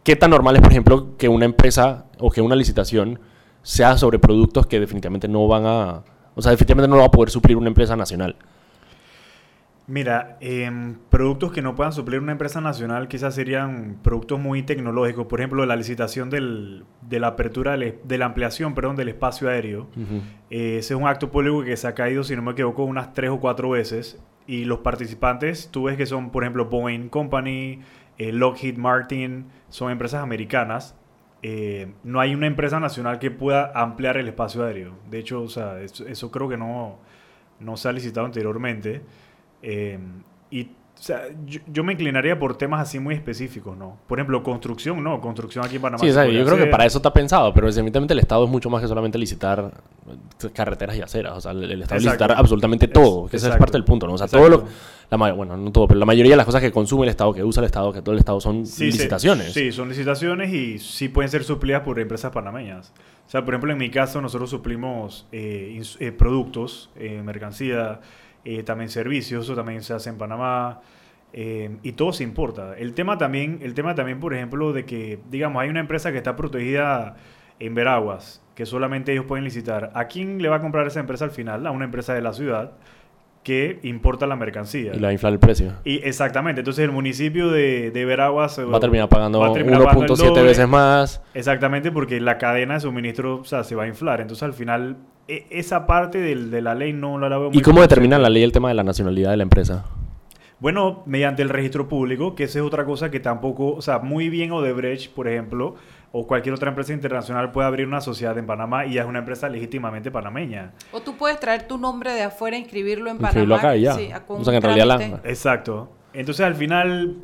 ¿qué tan normal es, por ejemplo, que una empresa o que una licitación sea sobre productos que definitivamente no van a... O sea, definitivamente no lo va a poder suplir una empresa nacional? Mira, em, productos que no puedan suplir una empresa nacional quizás serían productos muy tecnológicos. Por ejemplo, la licitación del- de la apertura, del- de la ampliación, perdón, del espacio aéreo. Eh, ese es un acto público que se ha caído, si no me equivoco, unas tres o cuatro veces. Y los participantes, tú ves que son, por ejemplo, Boeing Company, eh, Lockheed Martin, son empresas americanas. Eh, no hay una empresa nacional que pueda ampliar el espacio aéreo. De hecho, o sea, eso, creo que no, no se ha licitado anteriormente. Eh, o sea, yo, yo me inclinaría por temas así muy específicos, ¿no? Por ejemplo, construcción, no. Construcción aquí en Panamá. Sí, o sea, yo creo que para eso está pensado, pero evidentemente el Estado es mucho más que solamente licitar eh, carreteras y aceras. O sea, el, el Estado Exacto. licitar absolutamente todo, Es- que esa es exacto. parte del punto, ¿no? O sea, todo lo, Exacto. la, bueno, no todo, pero la mayoría de las cosas que consume el Estado, que usa el Estado, que todo el Estado son Sí, licitaciones. Sí, son licitaciones y sí pueden ser suplidas por empresas panameñas. O sea, por ejemplo, en mi caso, nosotros suplimos eh, eh, productos, eh, mercancía, eh, también servicios, eso también se hace en Panamá. eh, y todo se importa. El tema también, el tema también, por ejemplo, de que, digamos, hay una empresa que está protegida en Veraguas, que solamente ellos pueden licitar. ¿A quién le va a comprar esa empresa al final? A una empresa de la ciudad que importa la mercancía. Y le va a inflar el precio. Y exactamente, entonces el municipio de, de Veraguas Va a terminar pagando va a terminar pagando el 1.7 doble. veces más. Exactamente, porque la cadena de suministro o sea, se va a inflar. Entonces al final esa parte del- de la ley no la veo muy ¿Y cómo determina la ley el tema de la nacionalidad de la empresa? Bueno, mediante el registro público, que esa es otra cosa que tampoco, o sea, muy bien Odebrecht, por ejemplo, o cualquier otra empresa internacional puede abrir una sociedad en Panamá y ya es una empresa legítimamente panameña. O tú puedes traer tu nombre de afuera, inscribirlo en Inscribirlo Panamá. acá y ya. sí, con O sea, que en realidad la-. Exacto. Entonces al final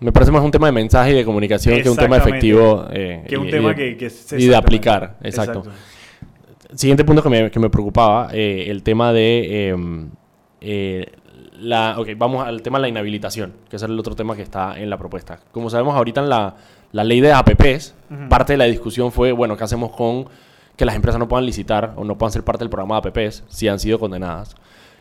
Me parece más un tema de mensaje y de comunicación que un tema efectivo. eh, Que un y- tema y de- que- que se- Y de exactamente. aplicar, exacto. Siguiente punto que me, que me preocupaba, eh, el tema de... eh, eh, la, ok, vamos al tema de la inhabilitación, que es el otro tema que está en la propuesta. Como sabemos ahorita en la, la ley de APPs, parte de la discusión fue, bueno, ¿qué hacemos con que las empresas no puedan licitar o no puedan ser parte del programa de APPs si han sido condenadas?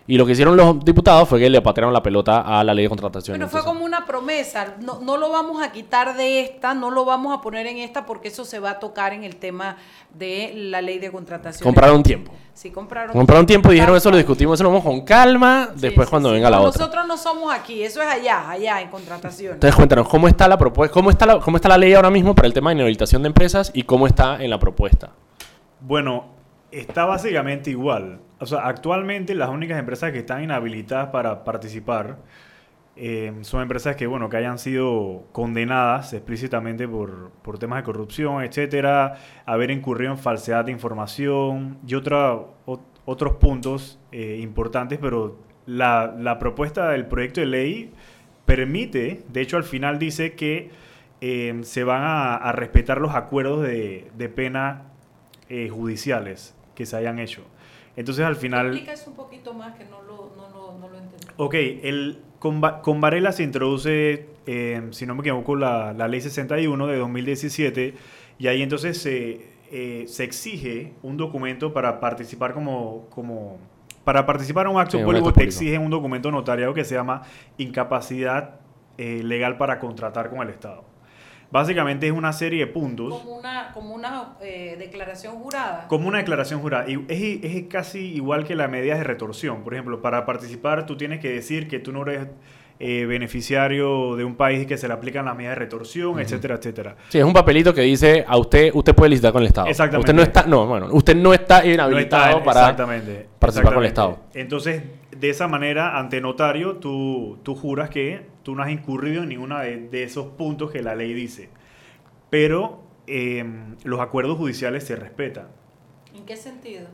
Y lo que hicieron los diputados fue que le patearon la pelota a la ley de contratación. Pero fue como una promesa, no, no lo vamos a quitar de esta, no lo vamos a poner en esta porque eso se va a tocar en el tema de la ley de contratación. Compraron tiempo. Sí, compraron, Compraron tiempo y dijeron eso lo discutimos, eso lo vamos con calma, después cuando venga la No, otra. Nosotros no somos aquí, eso es allá, allá en contratación. Entonces cuéntanos, ¿cómo está la propuesta? ¿Cómo está la, cómo está la ley ahora mismo para el tema de inhabilitación de empresas y cómo está en la propuesta? Bueno, está básicamente igual. O sea, actualmente las únicas empresas que están inhabilitadas para participar eh, son empresas que, bueno, que hayan sido condenadas explícitamente por, por temas de corrupción, etcétera, haber incurrido en falsedad de información y otra, ot- otros puntos eh, importantes, pero la, la propuesta del proyecto de ley permite, de hecho al final dice que eh, se van a, a respetar los acuerdos de, de pena eh, judiciales que se hayan hecho. Entonces al final... Explica eso un poquito más que no lo, no lo, no lo entendí. Ok, el, con, con Varela se introduce, eh, si no me equivoco, la, la ley 61 de 2017 y ahí entonces se, eh, se exige un documento para participar como... como para participar en un acto Sí, público te exigen un documento notariado que se llama incapacidad eh, legal para contratar con el Estado. Básicamente es una serie de puntos Como una, como una eh, declaración jurada. como una declaración jurada. Y es, es casi igual que la medida de retorsión. Por ejemplo, para participar tú tienes que decir que tú no eres eh, beneficiario de un país que se le aplican las medidas de retorsión, etcétera, etcétera. Sí, es un papelito que dice a usted, usted puede licitar con el Estado. Exactamente. Usted no está, no, bueno, usted no está No inhabilitado está- para exactamente, participar con el. Estado. Entonces, de esa manera, ante notario, tú, tú juras que tú no has incurrido en ninguno de, de esos puntos que la ley dice. Pero eh, los acuerdos judiciales se respetan. ¿En qué sentido?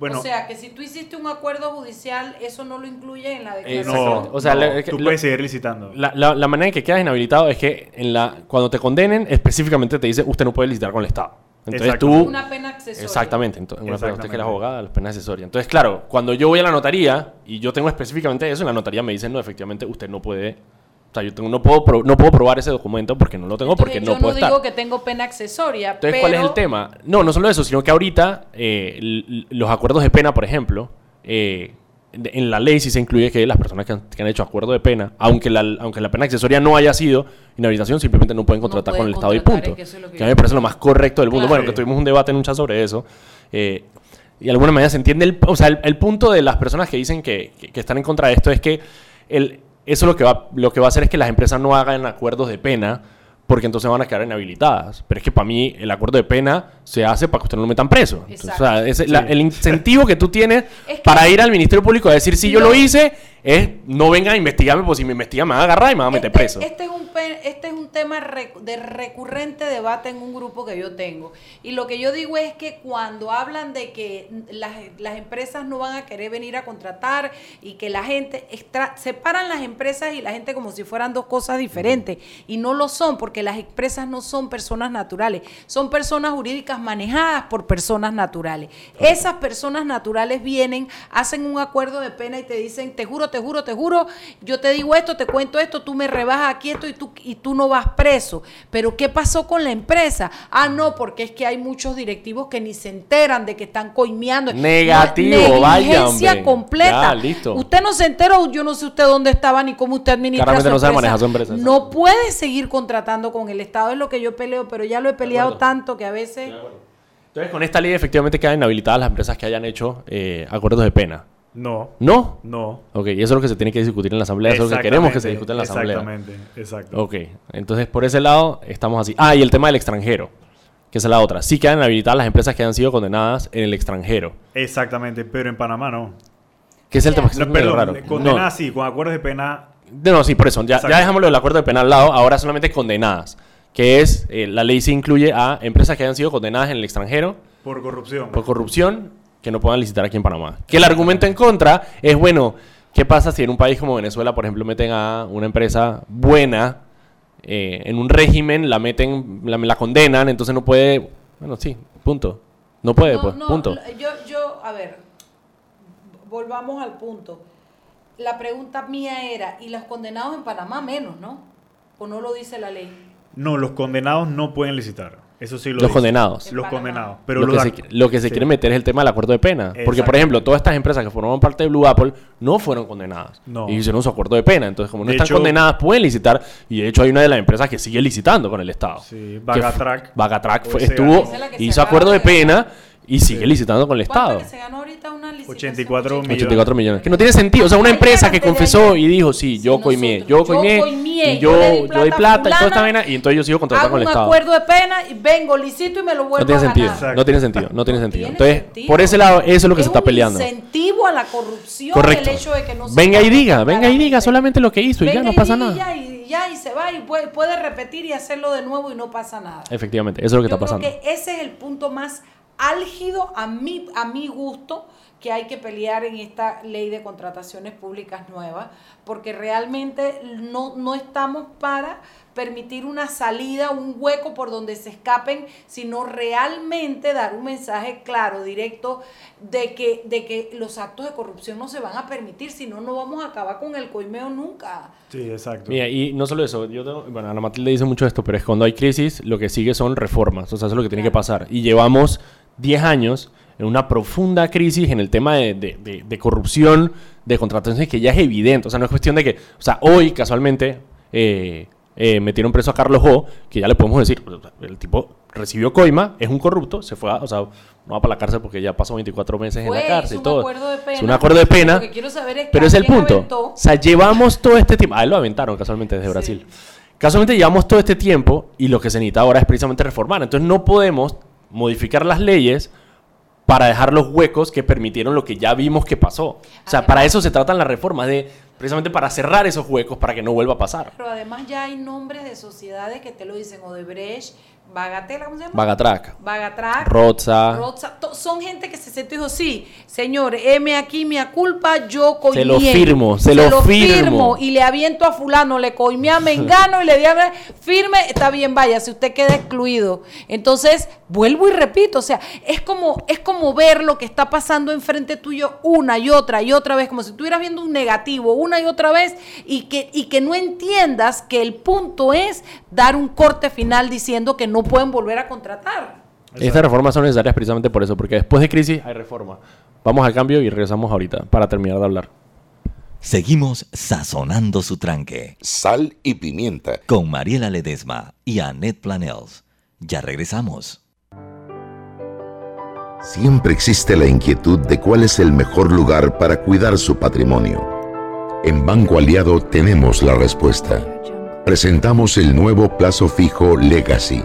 Bueno, o sea, que si tú hiciste un acuerdo judicial, eso no lo incluye en la eh, declaración. no, O sea, no, le- tú le- puedes seguir licitando. La, la- la manera en que quedas inhabilitado es que en la, cuando te condenen, específicamente te dice usted no puede licitar con el Estado. Entonces tú... Una pena accesoria. Exactamente. Entonces, una pena, usted que es Exactamente. abogada, las penas accesorias. Entonces, claro, cuando yo voy a la notaría y yo tengo específicamente eso, en la notaría me dicen, no, efectivamente, usted no puede... O sea, yo tengo- no, puedo, pro- no puedo probar ese documento porque no lo tengo, porque Entonces, no yo puedo no estar. digo que tengo pena accesoria, Entonces, pero ¿cuál es el tema? No, no solo eso, sino que ahorita eh, los acuerdos de pena, por ejemplo, eh, en la ley sí se incluye que las personas que han, que han hecho acuerdo de pena, aunque la, aunque la pena accesoria no haya sido inhabilitación, simplemente no pueden contratar pueden con el Estado y punto. es que eso es lo que que a mí me parece lo más correcto del mundo. Claro. Bueno, que tuvimos un debate en un chat sobre eso. eh, y de alguna manera se entiende, el, o sea, el, el punto de las personas que dicen que, que- que están en contra de esto es que el, eso lo que, va, lo que va a hacer es que las empresas no hagan acuerdos de pena porque entonces van a quedar inhabilitadas. Pero es que para mí el acuerdo de pena se hace para que usted no lo metan preso. Entonces, o sea, ese- la- el incentivo que tú tienes (laughs) Es que- para ir al Ministerio Público a decir si yo lo hice es no vengan a investigarme, porque si me investigan me van a agarrar y me van a meter preso. Este es un, este es un tema de recurrente debate en un grupo que yo tengo. Y lo que yo digo es que cuando hablan de que las, las empresas no van a querer venir a contratar y que la gente extra- separan las empresas y la gente como si fueran dos cosas diferentes. Y no lo son, porque las empresas no son personas naturales, son personas jurídicas manejadas por personas naturales. Esas personas naturales vienen, hacen un acuerdo de pena y te dicen, te juro, te juro, te juro, yo te digo esto, te cuento esto, tú me rebajas aquí esto y tú, y tú no vas preso. Pero ¿qué pasó con la empresa? Ah, no, porque es que hay muchos directivos que ni se enteran de que están coimeando. Negativo, vaya, completa. Ya, listo. Usted no se enteró, yo no sé usted dónde estaba ni cómo usted administra su no empresa. manejar su empresa, No puede seguir contratando con el Estado, es lo que yo peleo, pero ya lo he peleado tanto que a veces... Entonces, con esta ley efectivamente quedan inhabilitadas las empresas que hayan hecho eh, acuerdos de pena. No. ¿No? No. Ok, y eso es lo que se tiene que discutir en la asamblea, eso es lo que queremos que se discuta en la asamblea. Exactamente, exacto. Ok, entonces por ese lado estamos así. Ah, y el tema del extranjero, que esa es la otra. Sí quedan inhabilitadas las empresas que han sido condenadas en el extranjero. Exactamente, pero en Panamá no. Que es el tema que No, perdón, raro. condenadas No. sí, con acuerdos de pena. No, no, sí, por eso. Ya, ya dejámoslo del acuerdo de pena al lado. Ahora solamente condenadas. Que es, eh, la ley se incluye a empresas que hayan sido condenadas en el extranjero Por corrupción. por corrupción que no puedan licitar aquí en Panamá. Que el argumento en contra es, bueno, ¿qué pasa si en un país como Venezuela, por ejemplo, meten a una empresa buena eh, en un régimen, la meten, la, la condenan, entonces no puede... Bueno, sí, punto. No puede, No, pues, no, punto. Yo, yo, a ver, volvamos al punto. La pregunta mía era, ¿y los condenados en Panamá menos, no? ¿O no lo dice la ley? No, los condenados no pueden licitar. Eso sí lo Los dice. condenados. Los condenados. Pero lo, los que se, lo que se sí. quiere meter es el tema del acuerdo de pena. Porque, por ejemplo, todas estas empresas que formaban parte de Blue Apple no fueron condenadas. No. Y hicieron su acuerdo de pena. Entonces, como no De están hecho- condenadas, pueden licitar. Y de hecho, hay una de las empresas que sigue licitando con el Estado. Sí, fu- Vagatrack fue- estuvo, hizo acuerdo de de pena y sigue licitando con el ¿Cuánto Estado. que se ganó ahorita una licitación? 84 millones. 84 millones. Que no tiene sentido. O sea, una empresa que confesó y dijo, sí, yo coimié, yo coimié, y yo yo, doy plata y toda esta vaina, y entonces yo sigo contratando con el un Estado. acuerdo de pena y vengo, licito y me lo vuelvo No tiene a sentido. ganar. No tiene sentido. No tiene sentido. Entonces, sentido. por ese lado, eso es lo que Es se está un peleando. incentivo a la corrupción Correcto. el hecho de que no se Venga y diga, venga y diga solamente lo que hizo y ya Venga no pasa nada. Ya, y ya, y se va y puede, puede repetir y hacerlo de nuevo y no pasa nada. Efectivamente, eso es lo que Yo está creo pasando. que ese es el punto más álgido a mi, a mi gusto que hay que pelear en esta ley de contrataciones públicas nueva, porque realmente no, no estamos para permitir una salida, un hueco por donde se escapen, sino realmente dar un mensaje claro, directo, de que, de que los actos de corrupción no se van a permitir, si no, no vamos a acabar con el coimeo nunca. Sí, exacto. Mira, y no solo eso, yo tengo- bueno, Ana Matilde dice mucho esto, pero es cuando hay crisis, lo que sigue son reformas, o sea, eso es lo que tiene que pasar. Y llevamos 10 años en una profunda crisis en el tema de, de- de- de corrupción, de contrataciones que ya es evidente, o sea, no es cuestión de que, o sea, hoy casualmente eh, eh, metieron preso a Carlos Ho, que ya le podemos decir, o el tipo recibió coima, es un corrupto, se fue a, o sea, no va para la cárcel porque ya pasó 24 meses en la cárcel y todo. un acuerdo de pena. Es un acuerdo de pena. Lo que quiero saber es Pero es el punto. aventó. O sea, llevamos todo este tiempo. A él lo aventaron casualmente desde Brasil. Casualmente llevamos todo este tiempo y lo que se necesita ahora es precisamente reformar. Entonces no podemos modificar las leyes para dejar los huecos que permitieron lo que ya vimos que pasó. O sea, para eso se tratan las reformas, de precisamente para cerrar esos huecos para que no vuelva a pasar. Pero además ya hay nombres de sociedades que te lo dicen, Odebrecht, Bagatela, ¿cómo se llama? Bagatrac. Bagatrac. Roza. Roza, son gente que se sentó y dijo, sí, señor, M aquí, mi culpa, yo coimé. Se lo firmo, se lo firmo. Y le aviento a fulano, le coimé a Mengano y le di a... Firme, está bien, vaya, si usted queda excluido. Entonces, vuelvo y repito, o sea, es como, es como ver lo que está pasando enfrente tuyo una y otra y otra vez, como si estuvieras viendo un negativo una y otra vez y que, y que no entiendas que el punto es dar un corte final diciendo que no pueden volver a contratar. Estas reformas son necesarias precisamente por eso, porque después de crisis hay reforma. Vamos al cambio y regresamos ahorita para terminar de hablar. Seguimos sazonando su tranque. Sal y pimienta. Con Mariela Ledesma y Annette Planels. Ya regresamos. Siempre existe la inquietud de cuál es el mejor lugar para cuidar su patrimonio. En Banco Aliado tenemos la respuesta. Presentamos el nuevo plazo fijo Legacy,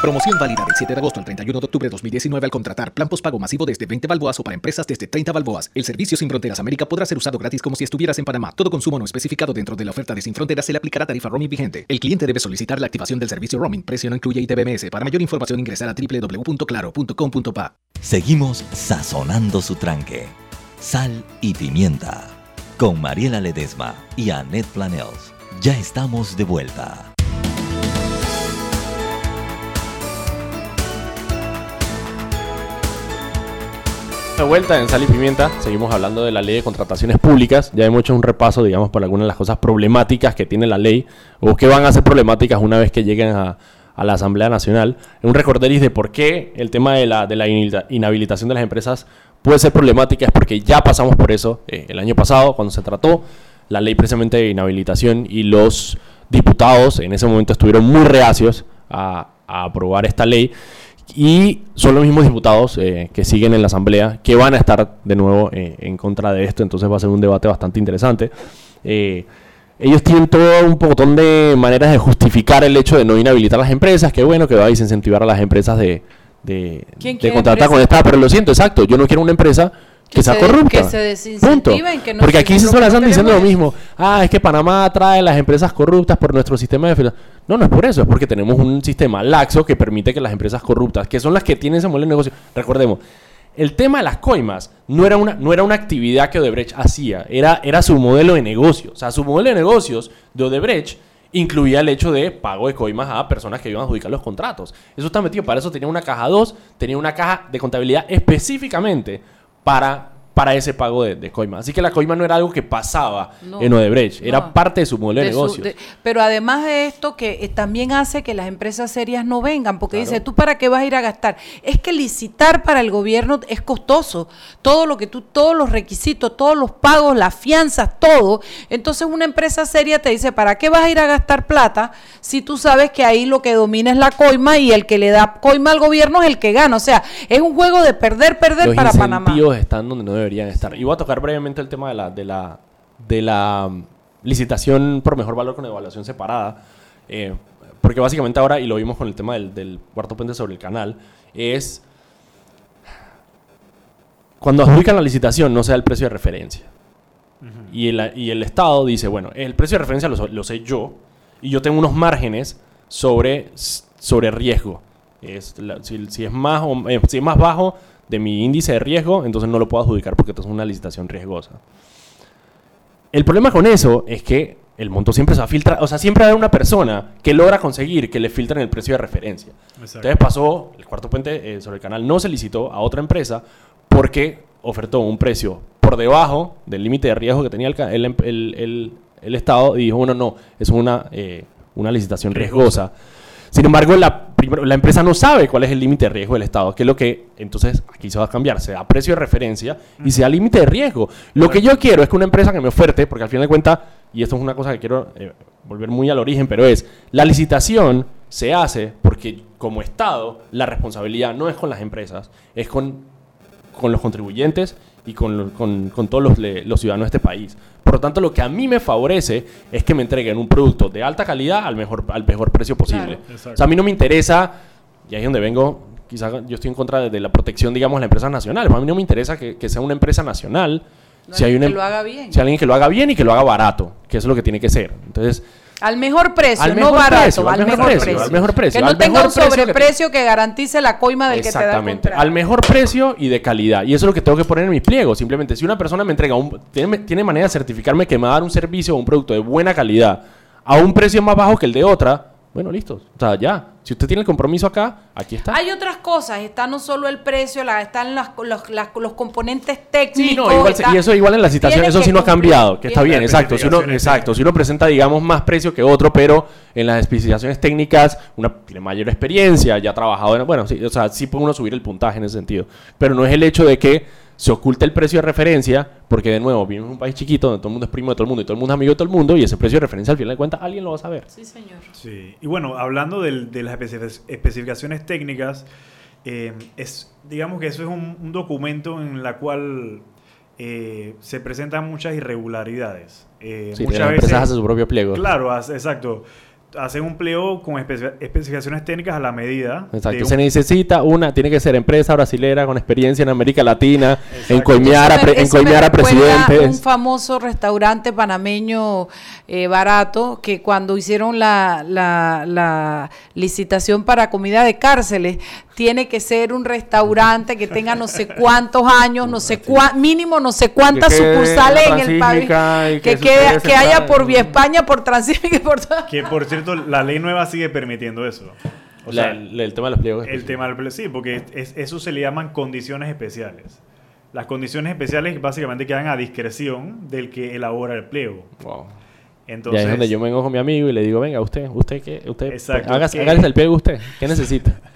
Promoción válida del 7 de agosto al 31 de octubre de 2019 al contratar plan postpago masivo desde 20 balboas o para empresas desde 30 balboas. El servicio Sin Fronteras América podrá ser usado gratis como si estuvieras en Panamá. Todo consumo no especificado dentro de la oferta de Sin Fronteras se le aplicará tarifa roaming vigente. El cliente debe solicitar la activación del servicio roaming. Precio no incluye ITBMS. Para mayor información ingresar a www.claro.com.pa. Seguimos sazonando su tranque. Sal y pimienta. Con Mariela Ledesma y Annette Planels. Ya estamos de vuelta. De vuelta en Sal y Pimienta, seguimos hablando de la ley de contrataciones públicas. Ya hemos hecho un repaso, digamos, por algunas de las cosas problemáticas que tiene la ley o que van a ser problemáticas una vez que lleguen a, a la Asamblea Nacional. Un recorderis de por qué el tema de la, de la inhabilita- inhabilitación de las empresas puede ser problemática es porque ya pasamos por eso eh, el año pasado cuando se trató la ley precisamente de inhabilitación y los diputados en ese momento estuvieron muy reacios a, a aprobar esta ley y son los mismos diputados eh, que siguen en la Asamblea que van a estar de nuevo eh, en contra de esto, entonces va a ser un debate bastante interesante. Eh, ellos tienen todo un montón de maneras de justificar el hecho de no inhabilitar a las empresas, que bueno, que va a desincentivar a las empresas de, de, ¿Quién de contratar con empresa? esta, pero lo siento, exacto, yo no quiero una empresa que, Que sea se- corrupta. que se desincentiven, que no Porque se- aquí se estar diciendo lo mismo. Ah, es que Panamá trae las empresas corruptas por nuestro sistema de No, no es por eso, es porque tenemos un sistema laxo que permite que las empresas corruptas, que son las que tienen ese modelo de negocio, recordemos, el tema de las coimas no era una, no era una actividad que Odebrecht hacía, era, era su modelo de negocio. O sea, su modelo de negocios de Odebrecht incluía el hecho de pago de coimas a personas que iban a adjudicar los contratos. Eso está metido, para eso tenía una caja 2, tenía una caja de contabilidad específicamente para, para ese pago de, de coima. Así que la coima no era algo que pasaba No, en Odebrecht, era no. parte de su modelo de, de- pero además de esto, que eh, también hace que las empresas serias no vengan, porque Claro. dice, ¿tú para qué vas a ir a gastar? Es que licitar para el gobierno es costoso. Todo lo que tú, todos los requisitos, todos los pagos, las fianzas, todo. Entonces una empresa seria te dice, ¿para qué vas a ir a gastar plata si tú sabes que ahí lo que domina es la coima y el que le da coima al gobierno es el que gana? O sea, es un juego de perder, perder Los para Panamá. incentivos están donde no deberían estar. Y voy a tocar brevemente el tema de la, de la, de la mm, licitación por mejor valor con evaluación separada. eh, porque básicamente ahora, y lo vimos con el tema del, del cuarto puente sobre el canal, es cuando adjudican la licitación no se da el precio de referencia. y, el, y el Estado dice, bueno, el precio de referencia lo, lo sé yo y yo tengo unos márgenes sobre, sobre riesgo. Es la- si, si es más o- eh, si es más bajo de mi índice de riesgo, entonces no lo puedo adjudicar porque esto es una licitación riesgosa. El problema con eso es que el monto siempre se va a filtrar, o sea, siempre haber una persona que logra conseguir que le filtren el precio de referencia. Exacto. Entonces pasó, el cuarto puente eh, sobre el canal no se licitó a otra empresa porque ofertó un precio por debajo del límite de riesgo que tenía el, ca- el, el- el- el Estado y dijo, bueno, no, es una, eh, una licitación riesgosa. Sin embargo, la, la empresa no sabe cuál es el límite de riesgo del Estado, que es lo que entonces aquí se va a cambiar, se da precio de referencia y se da límite de riesgo. Lo que yo quiero es que una empresa que me oferte, porque al final de cuentas, y esto es una cosa que quiero eh, volver muy al origen, pero es, la licitación se hace porque como Estado la responsabilidad no es con las empresas, es con, con los contribuyentes y con, con- con todos los, los ciudadanos de este país. Por lo tanto, lo que a mí me favorece es que me entreguen un producto de alta calidad al mejor, al mejor precio posible. Claro. O sea, a mí no me interesa, y ahí es donde vengo, quizás yo estoy en contra de, de la protección, digamos, de las empresas nacionales. A mí no me interesa que, que sea una empresa nacional. No, si hay una, que lo haga bien. Si hay alguien que lo haga bien y que lo haga barato, que eso es lo que tiene que ser. Entonces, Al mejor precio, Al no mejor barato, precio, al, mejor precio, al mejor precio, Que no tenga un que sobreprecio que, garantice la coima del que te da Exactamente. Al mejor precio y de calidad. Y eso es lo que tengo que poner en mis pliegos. Simplemente, si una persona me entrega un. Tiene, tiene manera de certificarme que me va a dar un servicio o un producto de buena calidad a un precio más bajo que el de otra, bueno, listo. O sea, ya. Si usted tiene el compromiso acá, aquí está. Hay otras cosas, está no solo el precio, la, están las- los, las- los componentes técnicos. Sí, no, igual se- está- y eso igual en la citación, eso sí no ha cambiado, que está bien, exacto. Si uno, exacto, si uno presenta, digamos, más precio que otro, pero en las especificaciones técnicas una tiene mayor experiencia, ya ha trabajado en, bueno, sí, o sea, sí puede uno subir el puntaje en ese sentido, pero no es el hecho de que se oculte el precio de referencia, porque de nuevo, vivimos en un país chiquito donde todo el mundo es primo de todo el mundo y todo el mundo es amigo de todo el mundo, y ese precio de referencia al final de cuentas alguien lo va a saber. Sí, señor. Sí, y bueno, hablando de las especific- especificaciones técnicas, eh, es, digamos que eso es un, un documento en la cual eh, se presentan muchas irregularidades. Eh, Sí, muchas las empresas hacen su propio pliego. Claro, hace- exacto. Hacen un pliego con espe- especificaciones técnicas a la medida. Exacto, un- se necesita una, tiene que ser empresa brasilera con experiencia en América Latina, en Exacto. coimear a, Eso me- pre- en eso me a recuerda Un presidentes. famoso restaurante panameño eh, barato que cuando hicieron la, la- la licitación para comida de cárceles, tiene que ser un restaurante que tenga no sé cuántos años, no sé cuá, mínimo no sé cuántas sucursales en el país, que, que quede- que haya por Vía España, por Transísmica y por todo. Que por cierto, la ley nueva sigue permitiendo eso. O La- sea, el, el tema de los pliegos. El tema del ple- sí, porque es- eso se le llaman condiciones especiales. Las condiciones especiales básicamente quedan a discreción del que elabora el pliego. Wow. Entonces, y ahí es donde yo vengo con mi amigo y le digo, venga, usted, usted qué, usted, Exacto, hágase el pliego usted, ¿qué necesita? (laughs)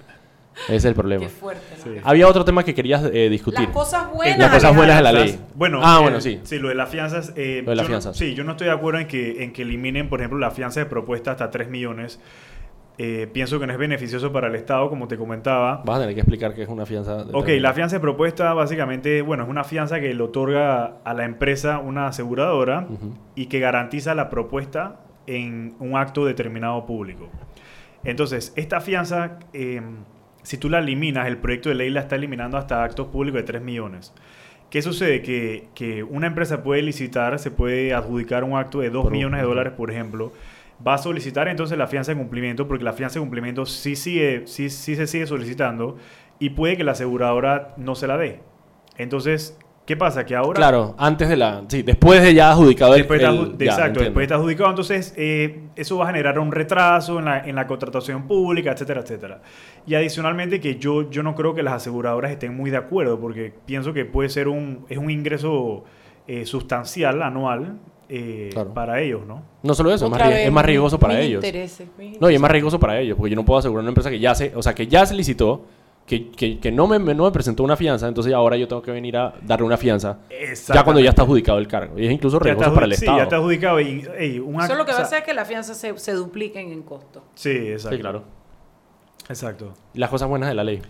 Ese es el problema. Qué fuerte, ¿no? Sí. Había otro tema que querías eh, discutir. Las cosas buenas. Las cosas de buenas de la ley. Bueno, ah, eh, bueno, sí. Sí, lo de las fianzas. eh, Lo de las yo no- fianzas. sí, yo no estoy de acuerdo en que, en que eliminen, por ejemplo, la fianza de propuesta hasta 3 millones. Eh, pienso que no es beneficioso para el Estado, como te comentaba. Vas a tener que explicar qué es una fianza. de Ok, la fianza de propuesta básicamente, bueno, es una fianza que le otorga a la empresa una aseguradora y que garantiza la propuesta en un acto determinado público. Entonces, esta fianza, eh, si tú la eliminas, el proyecto de ley la está eliminando hasta actos públicos de 3 millones. ¿Qué sucede? Que, que una empresa puede licitar, se puede adjudicar un acto de 2 Por un- millones de dólares, por ejemplo. Va a solicitar entonces la fianza de cumplimiento, porque la fianza de cumplimiento sí, sigue, sí, sí se sigue solicitando y puede que la aseguradora no se la dé. Entonces, ¿qué pasa? Que ahora... Claro, antes de la. Sí, después de ya adjudicado el. Después está, el- adju- ya, exacto, entiendo. después está adjudicado, entonces eh, eso va a generar un retraso en la, en la contratación pública, etcétera, etcétera. Y adicionalmente que yo, yo no creo que las aseguradoras estén muy de acuerdo, porque pienso que puede ser un, es un ingreso eh, sustancial anual eh, Claro. para ellos, ¿no? No solo eso, es más, vez, es riesgoso para ellos. No, y es más riesgoso para ellos, porque yo no puedo asegurar una empresa que ya se, o sea, que ya se licitó, que, que, que no, me, me- no me presentó una fianza, entonces ahora yo tengo que venir a darle una fianza, ya cuando ya está adjudicado el cargo. Y es incluso riesgoso para el sí, Estado. ya está adjudicado. Y, ey, un Eso lo que va a hacer es que las fianzas se, se dupliquen en costo. Sí, exacto. Sí, claro. Exacto. Las cosas buenas de la ley.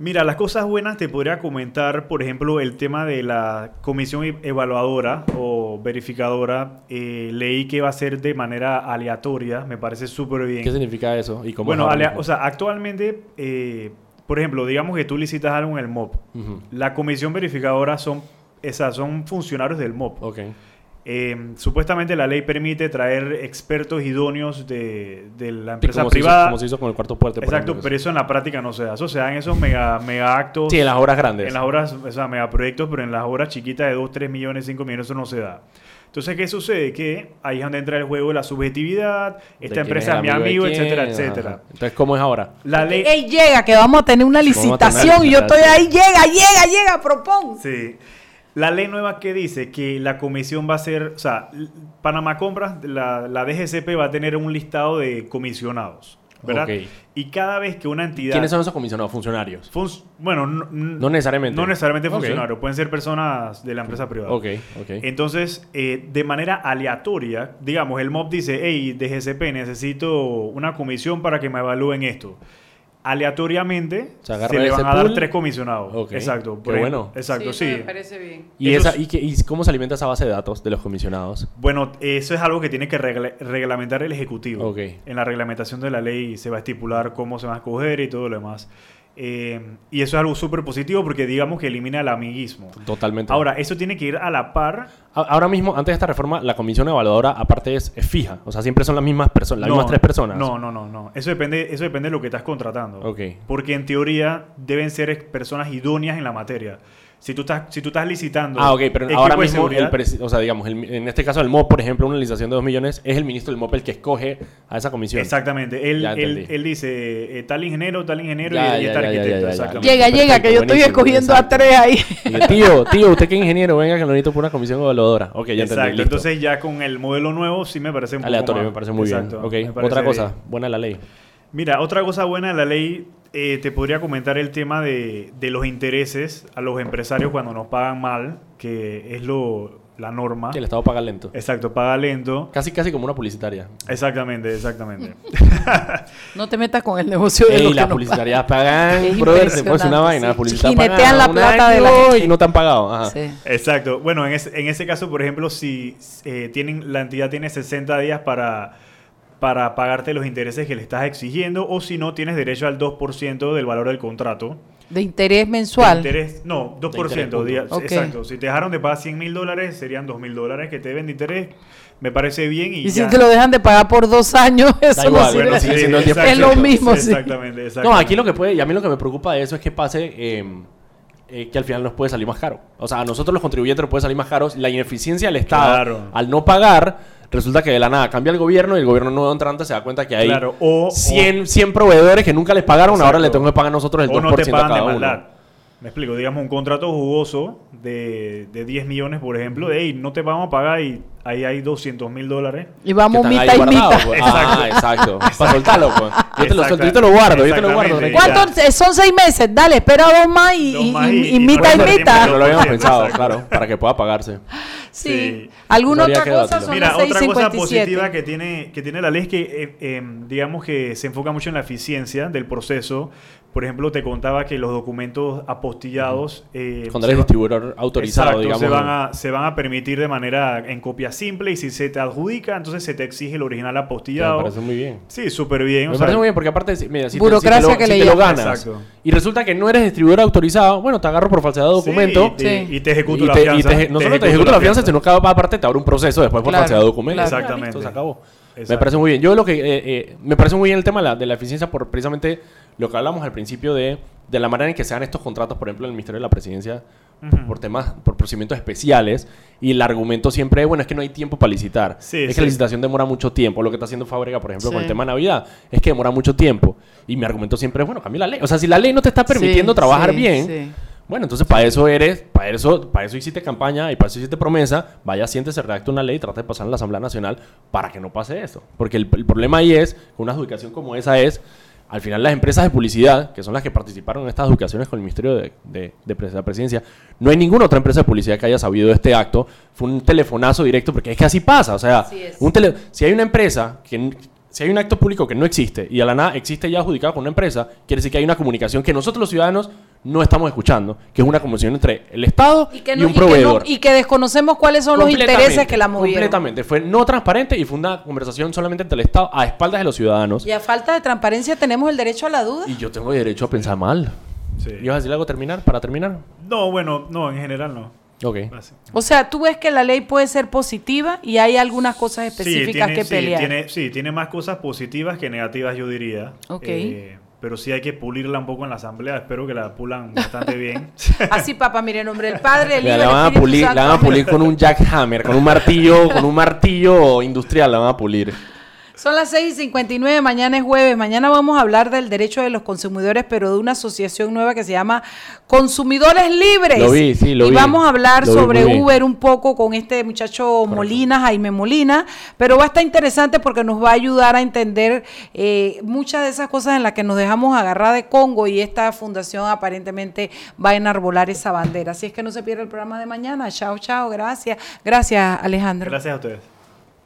Mira, las cosas buenas te podría comentar, por ejemplo, el tema de la comisión e- evaluadora o verificadora. Eh, leí que va a ser de manera aleatoria, me parece súper bien. ¿Qué significa eso? ¿Y cómo bueno, alea- o sea, actualmente, eh, por ejemplo, digamos que tú licitas algo en el MOP. La comisión verificadora son, esas son funcionarios del MOP. Eh, supuestamente la ley permite traer expertos idóneos de, de la empresa como se hizo- privada. como se hizo con el cuarto puente. por Exacto, ejemplo, pero eso en la práctica no se da. Eso se da en esos mega, mega actos. Sí, en las obras grandes. En las obras, o sea, megaproyectos, pero en las obras chiquitas de 2, 3 millones, 5 millones, eso no se da. Entonces, ¿qué sucede? Que ahí es donde entra el juego de la subjetividad, esta empresa es mi amigo, quién, etcétera, ajá. etcétera. Entonces, ¿cómo es ahora? La ley... Ey, llega, que vamos a tener una licitación y yo estoy ahí, llega, llega, llega, propón. Sí. La ley nueva que dice que la comisión va a ser, o sea, Panamá Compras, la, la DGCP va a tener un listado de comisionados. ¿Verdad? Y cada vez que una entidad... ¿Quiénes son esos comisionados? Funcionarios. Fun- bueno, no, No necesariamente. No necesariamente funcionarios, pueden ser personas de la empresa privada. Ok, ok. Entonces, eh, de manera aleatoria, digamos, el MOB dice, hey, DGCP, necesito una comisión para que me evalúen esto. Aleatoriamente Se se, le van a dar pool. tres comisionados. Ok. Exacto. Qué ejemplo. bueno. Exacto, Sí, sí. me parece bien. ¿Y, esa, es- y, qué- y cómo se alimenta esa base de datos de los comisionados? Bueno, eso es algo que tiene que regla- reglamentar el Ejecutivo. Ok. En la reglamentación de la ley se va a estipular cómo se va a escoger y todo lo demás. Eh, y eso es algo súper positivo porque digamos que elimina el amiguismo. Totalmente. Ahora, eso tiene que ir a la par. Ahora mismo, antes de esta reforma, la comisión evaluadora aparte es, es fija. O sea, siempre son las mismas personas, las No, mismas tres personas. No, no, no, no. Eso depende, eso depende de lo que estás contratando. Ok. Porque en teoría deben ser personas idóneas en la materia. Si tú estás, si tú estás licitando. Ah, ok, pero ahora mismo, el o sea, digamos, el- en este caso el MOP, por ejemplo, una licitación de 2 millones, es el ministro del MOP el que escoge a esa comisión. Exactamente. Él, él, dice eh, tal ingeniero, tal ingeniero Ya, y, y ya, tal ya, ya, arquitecto. ya, ya. exactamente. Llega, llega, que yo estoy escogiendo a tres ahí. Y tío, tío, usted que es ingeniero, venga que lo necesito por una comisión evaluadora. Ok, ya entendí. Exacto. Entonces ya con el modelo nuevo sí me parece un poco Aleatorio, más- me parece muy Exacto, bien. Ok, parece otra cosa, bien. buena la ley. Mira, otra cosa buena de la ley, eh, te podría comentar el tema de, de los intereses a los empresarios cuando nos pagan mal, que es lo, la norma. Que el Estado paga lento. Exacto, paga lento. Casi, casi como una publicitaria. Exactamente, exactamente. (laughs) No te metas con el negocio de Ey, los que las publicitarias pagan. pagan, Es brother, te puedes una vaina. sí. Las publicitarias Jinetean pagan la plata de la gente. y no te han pagado. Ajá. Sí. Exacto. Bueno, en ese, en ese caso, por ejemplo, si eh, tienen, la entidad tiene 60 días para, para pagarte los intereses que le estás exigiendo, o si no, tienes derecho al 2% del valor del contrato. De interés mensual. De interés, no, 2%. interés, punto. día- Ok. Exacto. Si te dejaron de pagar 100 mil dólares, serían 2 mil dólares que te deben de interés. Me parece bien. Y, Y si te lo dejan de pagar por dos años, eso no igual, sirve. bueno, sigue siendo el exacto. 10%. Es lo mismo, sí. Exactamente, No, exactamente. aquí lo que puede, y a mí lo que me preocupa de eso es que pase eh, eh, que al final nos puede salir más caro. O sea, a nosotros los contribuyentes nos puede salir más caros. La ineficiencia del Estado, Claro. al no pagar, resulta que de la nada cambia el gobierno y el gobierno nuevo entrante se da cuenta que hay Claro, o- 100, 100 proveedores que nunca les pagaron, ahora le tengo que pagar a nosotros el 2% o no te a pagan cada de uno. maldad. Me explico, digamos un contrato jugoso de, de 10 millones, por ejemplo, de hey, no te vamos a pagar y ahí hay 200 mil dólares. Y vamos Que mitad y mitad. pues. Ah, (laughs) exacto. Para soltarlo, pues. Yo te lo suelto, yo te lo guardo, yo te lo guardo. Exactamente. tranquilo. ¿Cuánto? Eh, Son seis meses. Dale, espera dos más y, Dos y- más y- y- y y mitad y mitad. No lo habíamos Exacto. pensado, claro, para que pueda pagarse. Sí. Sí. ¿Alguna otra que cosa? Son Mira, otra cosa 6:57. positiva que tiene, que tiene la ley es que, eh, eh, digamos que se enfoca mucho en la eficiencia del proceso. Por ejemplo, te contaba que los documentos apostillados... eh, Cuando eres va- distribuidor autorizado, Exacto, digamos. se van, a, se van a permitir de manera en copia simple y si se te adjudica, entonces se te exige el original Me apostillado. parece muy bien. Sí, súper bien. o Me sea, parece muy bien porque aparte, si- mira, si, te- Burocracia si te, lo, que si le te lo ganas Exacto. y resulta que no eres distribuidor autorizado, bueno, te agarro por falsedad de sí, documento. y, te, Sí. y te ejecuto y la te- y fianza. te- no solo te ejecuto la fianza, sino que aparte te abre un proceso después por Claro, falsedad de documento. claro. Exactamente. Listo, se acabó. Me parece muy bien. Yo lo que eh, eh, me parece muy bien el tema de la, de la eficiencia por precisamente lo que hablamos al principio de, de la manera en que se dan estos contratos, por ejemplo, en el Ministerio de la Presidencia, por temas, por procedimientos especiales, y el argumento siempre es, bueno, es que no hay tiempo para licitar. Sí, es sí. que la licitación demora mucho tiempo. Lo que está haciendo Fábrica, por ejemplo, con el tema de Navidad, es que demora mucho tiempo. Y mi argumento siempre es, bueno, cambia la ley. O sea, si la ley no te está permitiendo trabajar bien, sí. Bueno, entonces para eso eres, para eso, para eso hiciste campaña y para eso hiciste promesa, vaya, siéntese, redacta una ley y trata de pasar en la Asamblea Nacional para que no pase eso. Porque el, el problema ahí es, que una adjudicación como esa es, al final las empresas de publicidad, que son las que participaron en estas adjudicaciones con el Ministerio de, de- de Pres- la Presidencia, no hay ninguna otra empresa de publicidad que haya sabido de este acto. Fue un telefonazo directo, porque es que así pasa. O sea, un tele- si hay una empresa que... Si hay un acto público que no existe y a la nada existe ya adjudicado con una empresa, quiere decir que hay una comunicación que nosotros los ciudadanos no estamos escuchando, que es una comunicación entre el Estado y, que, no- un y que no- proveedor. y que desconocemos cuáles son los intereses que la movieron. Completamente. Fue no transparente y fue una conversación solamente entre el Estado a espaldas de los ciudadanos. Y a falta de transparencia tenemos el derecho a la duda. Y yo tengo derecho a pensar mal. Sí. ¿Ibas a decir algo terminar? ¿Para terminar? No, bueno, no, en general no. Ok. Así. O sea, tú ves que la ley puede ser positiva y hay algunas cosas específicas tiene, que sí, pelear. tiene- sí, tiene más cosas positivas que negativas, yo diría. Ok. Eh, pero sí hay que pulirla un poco en la asamblea. Espero que la pulan bastante bien. (laughs) Así, papá, mire, nombre del Padre, el Hijo La, van a pulir, la van a pulir con un jackhammer, con un martillo, con un martillo industrial la van a pulir. Son las 6 y 59, mañana es jueves. Mañana vamos a hablar del derecho de los consumidores, pero de una asociación nueva que se llama Consumidores Libres. Lo vi, sí, lo y vi. vamos a hablar Lo sobre. Uber un poco con este muchacho Molina, Jaime Molina, pero va a estar interesante porque nos va a ayudar a entender eh, muchas de esas cosas en las que nos dejamos agarrar de Congo y esta fundación aparentemente va a enarbolar esa bandera. Así es que no se pierda el programa de mañana. Chao, chao, gracias. Gracias, Alejandro. Gracias a ustedes.